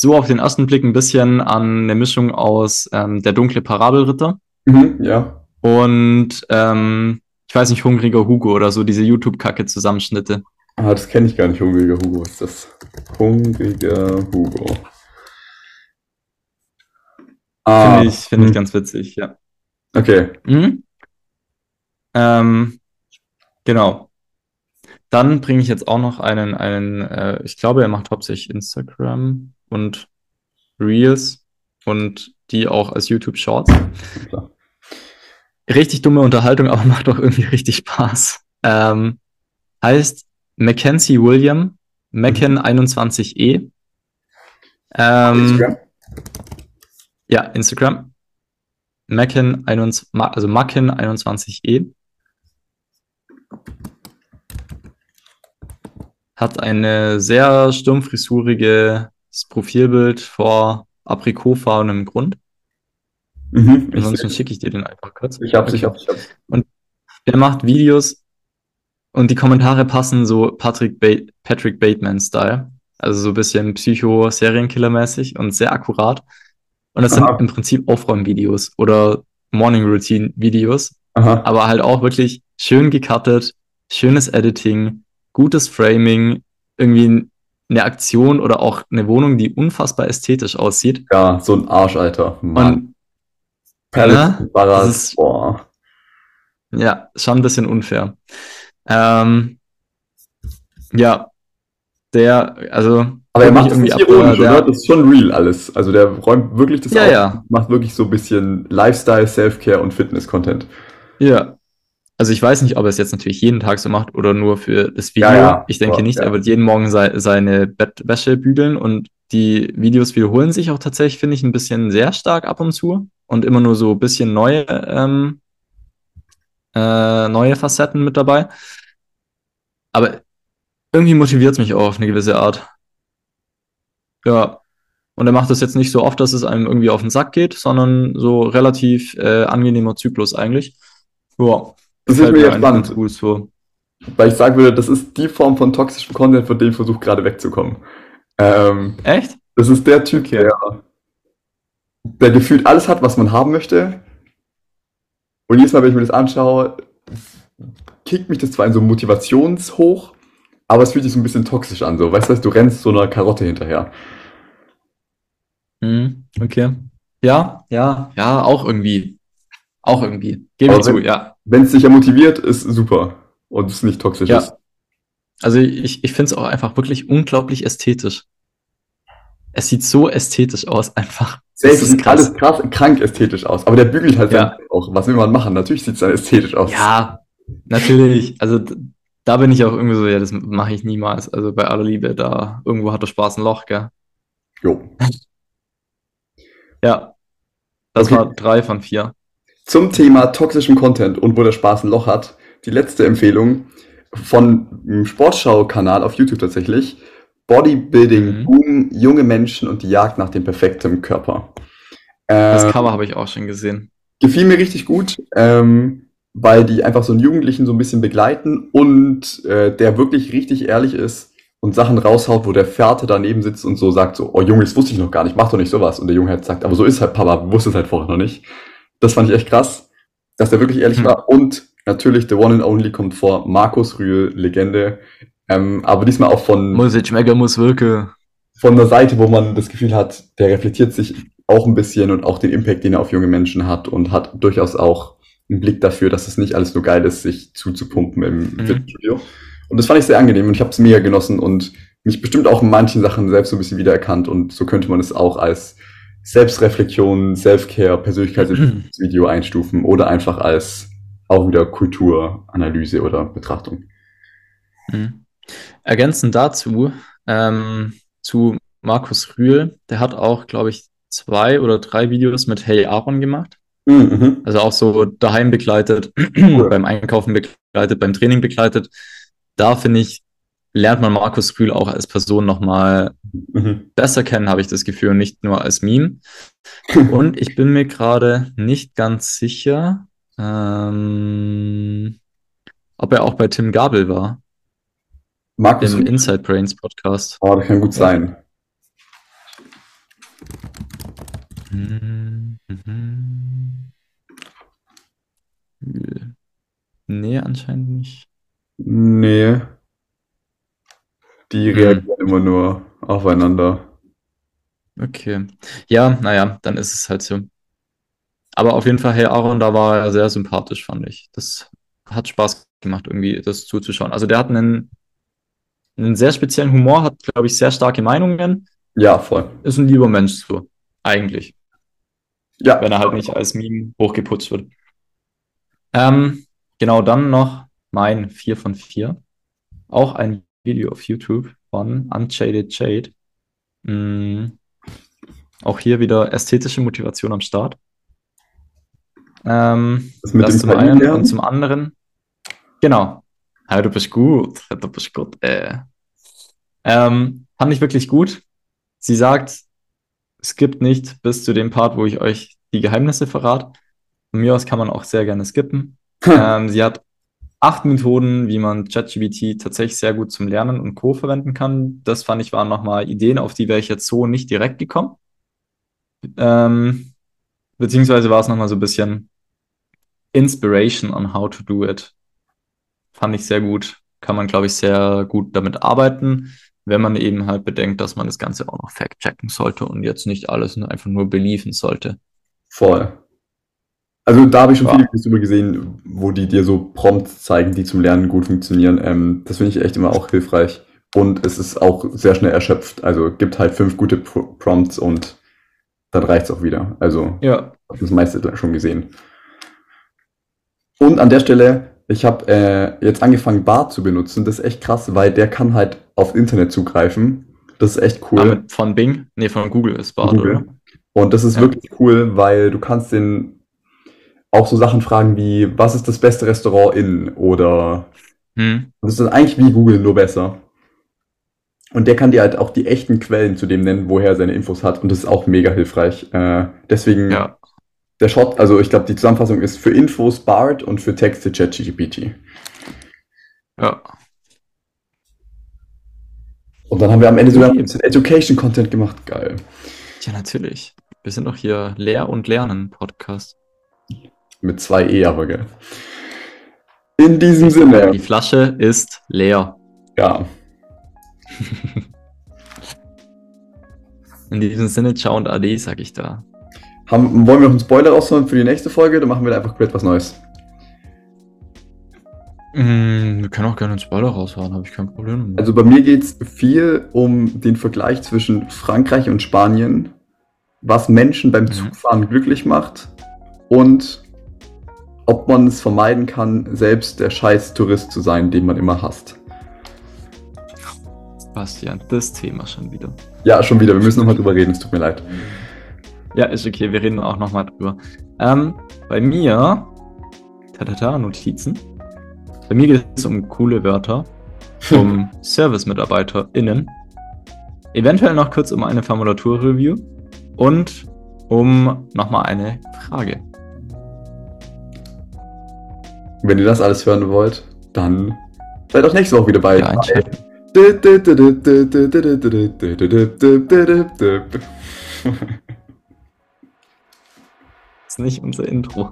so auf den ersten Blick ein bisschen an eine Mischung aus ähm, Der dunkle Parabelritter mhm, ja. und ähm, ich weiß nicht, Hungriger Hugo oder so, diese YouTube-Kacke-Zusammenschnitte. Ah, das kenne ich gar nicht. Hungriger Hugo ist das. Hungriger Hugo. Ah, Finde ich, finde ich hm, ganz witzig, ja. Okay. Mhm. Ähm, genau. Dann bringe ich jetzt auch noch einen, einen, äh, ich glaube, er macht hauptsächlich Instagram und Reels und die auch als YouTube Shorts. Klar. Richtig dumme Unterhaltung, aber macht auch irgendwie richtig Spaß. Ähm, heißt Mackenzie William, Macken 21e. Ähm, Instagram? ja, Instagram. Macken 21, Ma- also Macken 21e. Hat eine sehr sturmfrisurige Profilbild vor aprikotfarbenem Grund. Mhm, Ansonsten schicke ich dir den einfach kurz. Ich hab's, ich hab's, ich hab's. Der macht Videos und die Kommentare passen so Patrick, ba Patrick Bateman-Style. Also so ein bisschen Psycho-Serienkiller-mäßig und sehr akkurat. Und das sind Aha. im Prinzip Aufräumvideos oder Morning-Routine-Videos, Aha. aber halt auch wirklich schön gecuttet, schönes Editing, gutes Framing, irgendwie eine Aktion oder auch eine Wohnung, die unfassbar ästhetisch aussieht. Ja, so ein Arsch, Alter. Mann. Palace, Ja, Barras, das ist- boah. Ja, schon ein bisschen unfair. Ähm, ja, der, also Aber er macht das nicht ab, ironisch, der- oder? Das ist schon real alles. Also der räumt wirklich das Ja, auf, ja. macht wirklich so ein bisschen Lifestyle, Self-Care und Fitness-Content. Ja. Also ich weiß nicht, ob er es jetzt natürlich jeden Tag so macht oder nur für das Video. Ja, ja. Ich denke Aber, nicht, ja. er wird jeden Morgen sei, seine Bettwäsche bügeln und die Videos wiederholen sich auch tatsächlich, finde ich, ein bisschen sehr stark ab und zu und immer nur so ein bisschen neue, ähm, äh, neue Facetten mit dabei. Aber irgendwie motiviert es mich auch auf eine gewisse Art. Ja. Und er macht das jetzt nicht so oft, dass es einem irgendwie auf den Sack geht, sondern so relativ äh, angenehmer Zyklus eigentlich. Ja. Das ist mir jetzt spannend, ganz gut so. weil ich sagen würde, das ist die Form von toxischem Content, von dem ich versuche gerade wegzukommen. Ähm, Echt? das ist der Typ, Okay. der, der gefühlt alles hat, was man haben möchte. Und jedes Mal, wenn ich mir das anschaue, kickt mich das zwar in so Motivationshoch, aber es fühlt sich so ein bisschen toxisch an. So, weißt du, du rennst so einer Karotte hinterher. Mhm, okay. Ja, ja, ja, auch irgendwie. Auch irgendwie. Gebe ich zu, wenn- ja. Wenn es dich ja motiviert, ist super. Und es nicht toxisch Ja. ist. Also ich, ich finde es auch einfach wirklich unglaublich ästhetisch. Es sieht so ästhetisch aus, einfach. Safe, Das ist krass. alles krass, krank ästhetisch aus. Aber der bügelt halt Ja. auch. Was will man machen? Natürlich sieht es dann ästhetisch aus. Ja, natürlich. Also da bin ich auch irgendwie so, ja, das mache ich niemals. Also bei aller Liebe, da irgendwo hat der Spaß ein Loch, gell? Jo. Ja. Das Okay. war drei von vier. Zum Thema toxischem Content und wo der Spaß ein Loch hat, die letzte Empfehlung von einem Sportschau-Kanal auf YouTube tatsächlich. Bodybuilding Mhm. Boom, junge Menschen und die Jagd nach dem perfekten Körper. Das Äh, Cover habe ich auch schon gesehen. gefiel mir richtig gut, ähm, weil die einfach so einen Jugendlichen so ein bisschen begleiten und äh, der wirklich richtig ehrlich ist und Sachen raushaut, wo der Vater daneben sitzt und so sagt so, oh Junge, das wusste ich noch gar nicht, mach doch nicht sowas. Und der Junge halt sagt, aber so ist halt Papa, wusste es halt vorher noch nicht. Das fand ich echt krass, dass der wirklich ehrlich Hm. war. Und natürlich, the one and only kommt vor, Markus Rühl, Legende. Ähm, aber diesmal auch von, Muss ich schmecken, muss wirken. von der Seite, wo man das Gefühl hat, der reflektiert sich auch ein bisschen und auch den Impact, den er auf junge Menschen hat und hat durchaus auch einen Blick dafür, dass es nicht alles nur geil ist, sich zuzupumpen im Mhm. Fitnessstudio. Und das fand ich sehr angenehm und ich habe es mega genossen und mich bestimmt auch in manchen Sachen selbst so ein bisschen wiedererkannt und so könnte man es auch als Selbstreflexion, Self-Care, Persönlichkeitsvideo einstufen oder einfach als auch wieder Kulturanalyse oder Betrachtung. Mhm. Ergänzend dazu, ähm, zu Markus Rühl, der hat auch, glaube ich, zwei oder drei Videos mit Hey Aaron gemacht. Mhm. Also auch so daheim begleitet, beim Einkaufen begleitet, beim Training begleitet. Da finde ich, lernt man Markus Rühl auch als Person nochmal Mhm. besser kennen, habe ich das Gefühl, nicht nur als Meme. Und ich bin mir gerade nicht ganz sicher, ähm, ob er auch bei Tim Gabel war, Markus, im Inside Brains Podcast. oh, das kann gut sein. Mhm. Mhm. Nee, anscheinend nicht. Nee. Die Hm. reagieren immer nur aufeinander. Okay. Ja, naja, dann ist es halt so. Aber auf jeden Fall, hey Aaron, da war er sehr sympathisch, fand ich. Das hat Spaß gemacht, irgendwie das zuzuschauen. Also der hat einen, einen sehr speziellen Humor, hat, glaube ich, sehr starke Meinungen. Ja, voll. Ist ein lieber Mensch so, eigentlich. Ja, wenn er halt nicht als Meme hochgeputzt wird. Ähm, genau, dann noch mein 4 von 4. Auch ein Video auf YouTube von Unshaded Shade. Mm, auch hier wieder ästhetische Motivation am Start. Ähm, Das mit das dem zum einen lernen? und zum anderen. Genau. Ja, du bist gut. Ja, Du bist gut. Äh. Ähm, fand ich wirklich gut. Sie sagt, skippt nicht bis zu dem Part, wo ich euch die Geheimnisse verrate. Von mir aus kann man auch sehr gerne skippen. ähm, sie hat acht Methoden, wie man ChatGPT tatsächlich sehr gut zum Lernen und Co. verwenden kann. Das fand ich waren nochmal Ideen, auf die wäre ich jetzt so nicht direkt gekommen. Ähm, beziehungsweise war es nochmal so ein bisschen Inspiration on how to do it. Fand ich sehr gut. Kann man, glaube ich, sehr gut damit arbeiten, wenn man eben halt bedenkt, dass man das Ganze auch noch fact-checken sollte und jetzt nicht alles einfach nur beliefen sollte. voll. Also da habe ich schon Ja. viele Videos drüber gesehen, wo die dir so Prompts zeigen, die zum Lernen gut funktionieren. Ähm, das finde ich echt immer auch hilfreich. und es ist auch sehr schnell erschöpft. Also gibt halt fünf gute Pro Prompts und dann reicht's auch wieder. Also Ja. das meiste schon gesehen. Und an der Stelle, ich habe äh, jetzt angefangen, Bart zu benutzen. Das ist echt krass, weil der kann halt auf Internet zugreifen. Das ist echt cool. Ah, von Bing? Nee, von Google ist Bart, Google. oder? Und das ist Ja. wirklich cool, weil du kannst den auch so Sachen fragen wie, was ist das beste Restaurant in? Oder Hm. das ist eigentlich wie Google, nur besser. Und der kann dir halt auch die echten Quellen zu dem nennen, woher er seine Infos hat. Und das ist auch mega hilfreich. Äh, deswegen Ja. der Shot, also ich glaube, die Zusammenfassung ist für Infos BART und für Texte ChatGPT. Ja. Und dann haben wir am Ende sogar ein bisschen Education-Content gemacht. Geil. Ja, natürlich. Wir sind doch hier Lehr- und Lernen-Podcast. Mit zwei E aber, gell. In diesem Sinne, Die Flasche ist leer. ja. In diesem Sinne, ciao und ade, sag ich da. Haben, wollen wir noch einen Spoiler raushauen für die nächste Folge? Dann machen wir da einfach komplett was Neues. Mm, wir können auch gerne einen Spoiler raushauen, habe ich kein Problem. mit. Also bei mir geht es viel um den Vergleich zwischen Frankreich und Spanien, was Menschen beim Mhm. Zugfahren glücklich macht und ob man es vermeiden kann, selbst der scheiß Tourist zu sein, den man immer hasst. Bastian, das Thema schon wieder. Ja, schon wieder. Wir müssen nochmal drüber reden. Es tut mir leid. Ja, ist okay, wir reden auch nochmal drüber. Ähm, bei mir, tadada, Notizen. Bei mir geht es um coole Wörter, um Service-MitarbeiterInnen, eventuell noch kurz um eine Formulatur-Review und um nochmal eine Frage. Wenn ihr das alles hören wollt, dann seid auch nächste Woche wieder bei. Ja, einschalten. Das ist nicht unser Intro.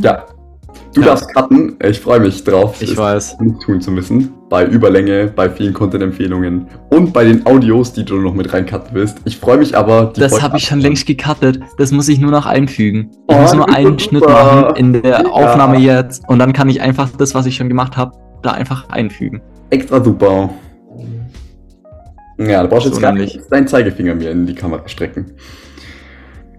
Ja, du Ja. darfst cutten. Ich freue mich drauf. Ich es weiß. nicht tun zu müssen. Bei Überlänge, bei vielen Content-Empfehlungen und bei den Audios, die du noch mit reincutten willst. Ich freue mich aber. die Das habe ich schon längst gecuttet. Das muss ich nur noch einfügen. Ich Oh, muss nur einen. Schnitt machen in der Ja. Aufnahme jetzt und dann kann ich einfach das, was ich schon gemacht habe, da einfach einfügen. Extra super. Ja, da brauchst du So jetzt gar nicht deinen Zeigefinger mir in die Kamera strecken.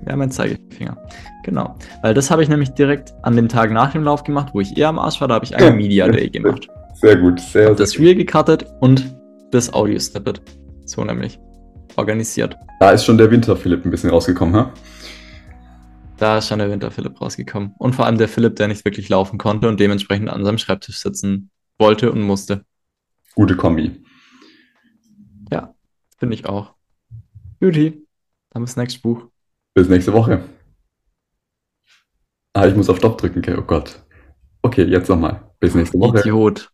Ja, mein Zeigefinger. Genau. Weil das habe ich nämlich direkt an dem Tag nach dem Lauf gemacht, wo ich eher am Arsch war, da habe ich einen Media Day gemacht. Sehr gut, sehr, Hab sehr das Reel gecuttet und das Audio snippet. So nämlich. Organisiert. Da ist schon der Winter-Philipp ein bisschen rausgekommen, ha? Da ist schon der Winter Philipp rausgekommen. Und vor allem der Philipp, der nicht wirklich laufen konnte und dementsprechend an seinem Schreibtisch sitzen wollte und musste. Gute Kombi. Finde ich auch. Juti. Dann bis nächstes Buch. Bis nächste Woche. Ah, ich muss auf Stopp drücken, okay, oh Gott. Okay, jetzt nochmal. Bis nächste Woche. Idiot.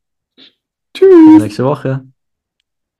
Tschüss. Nächste Woche.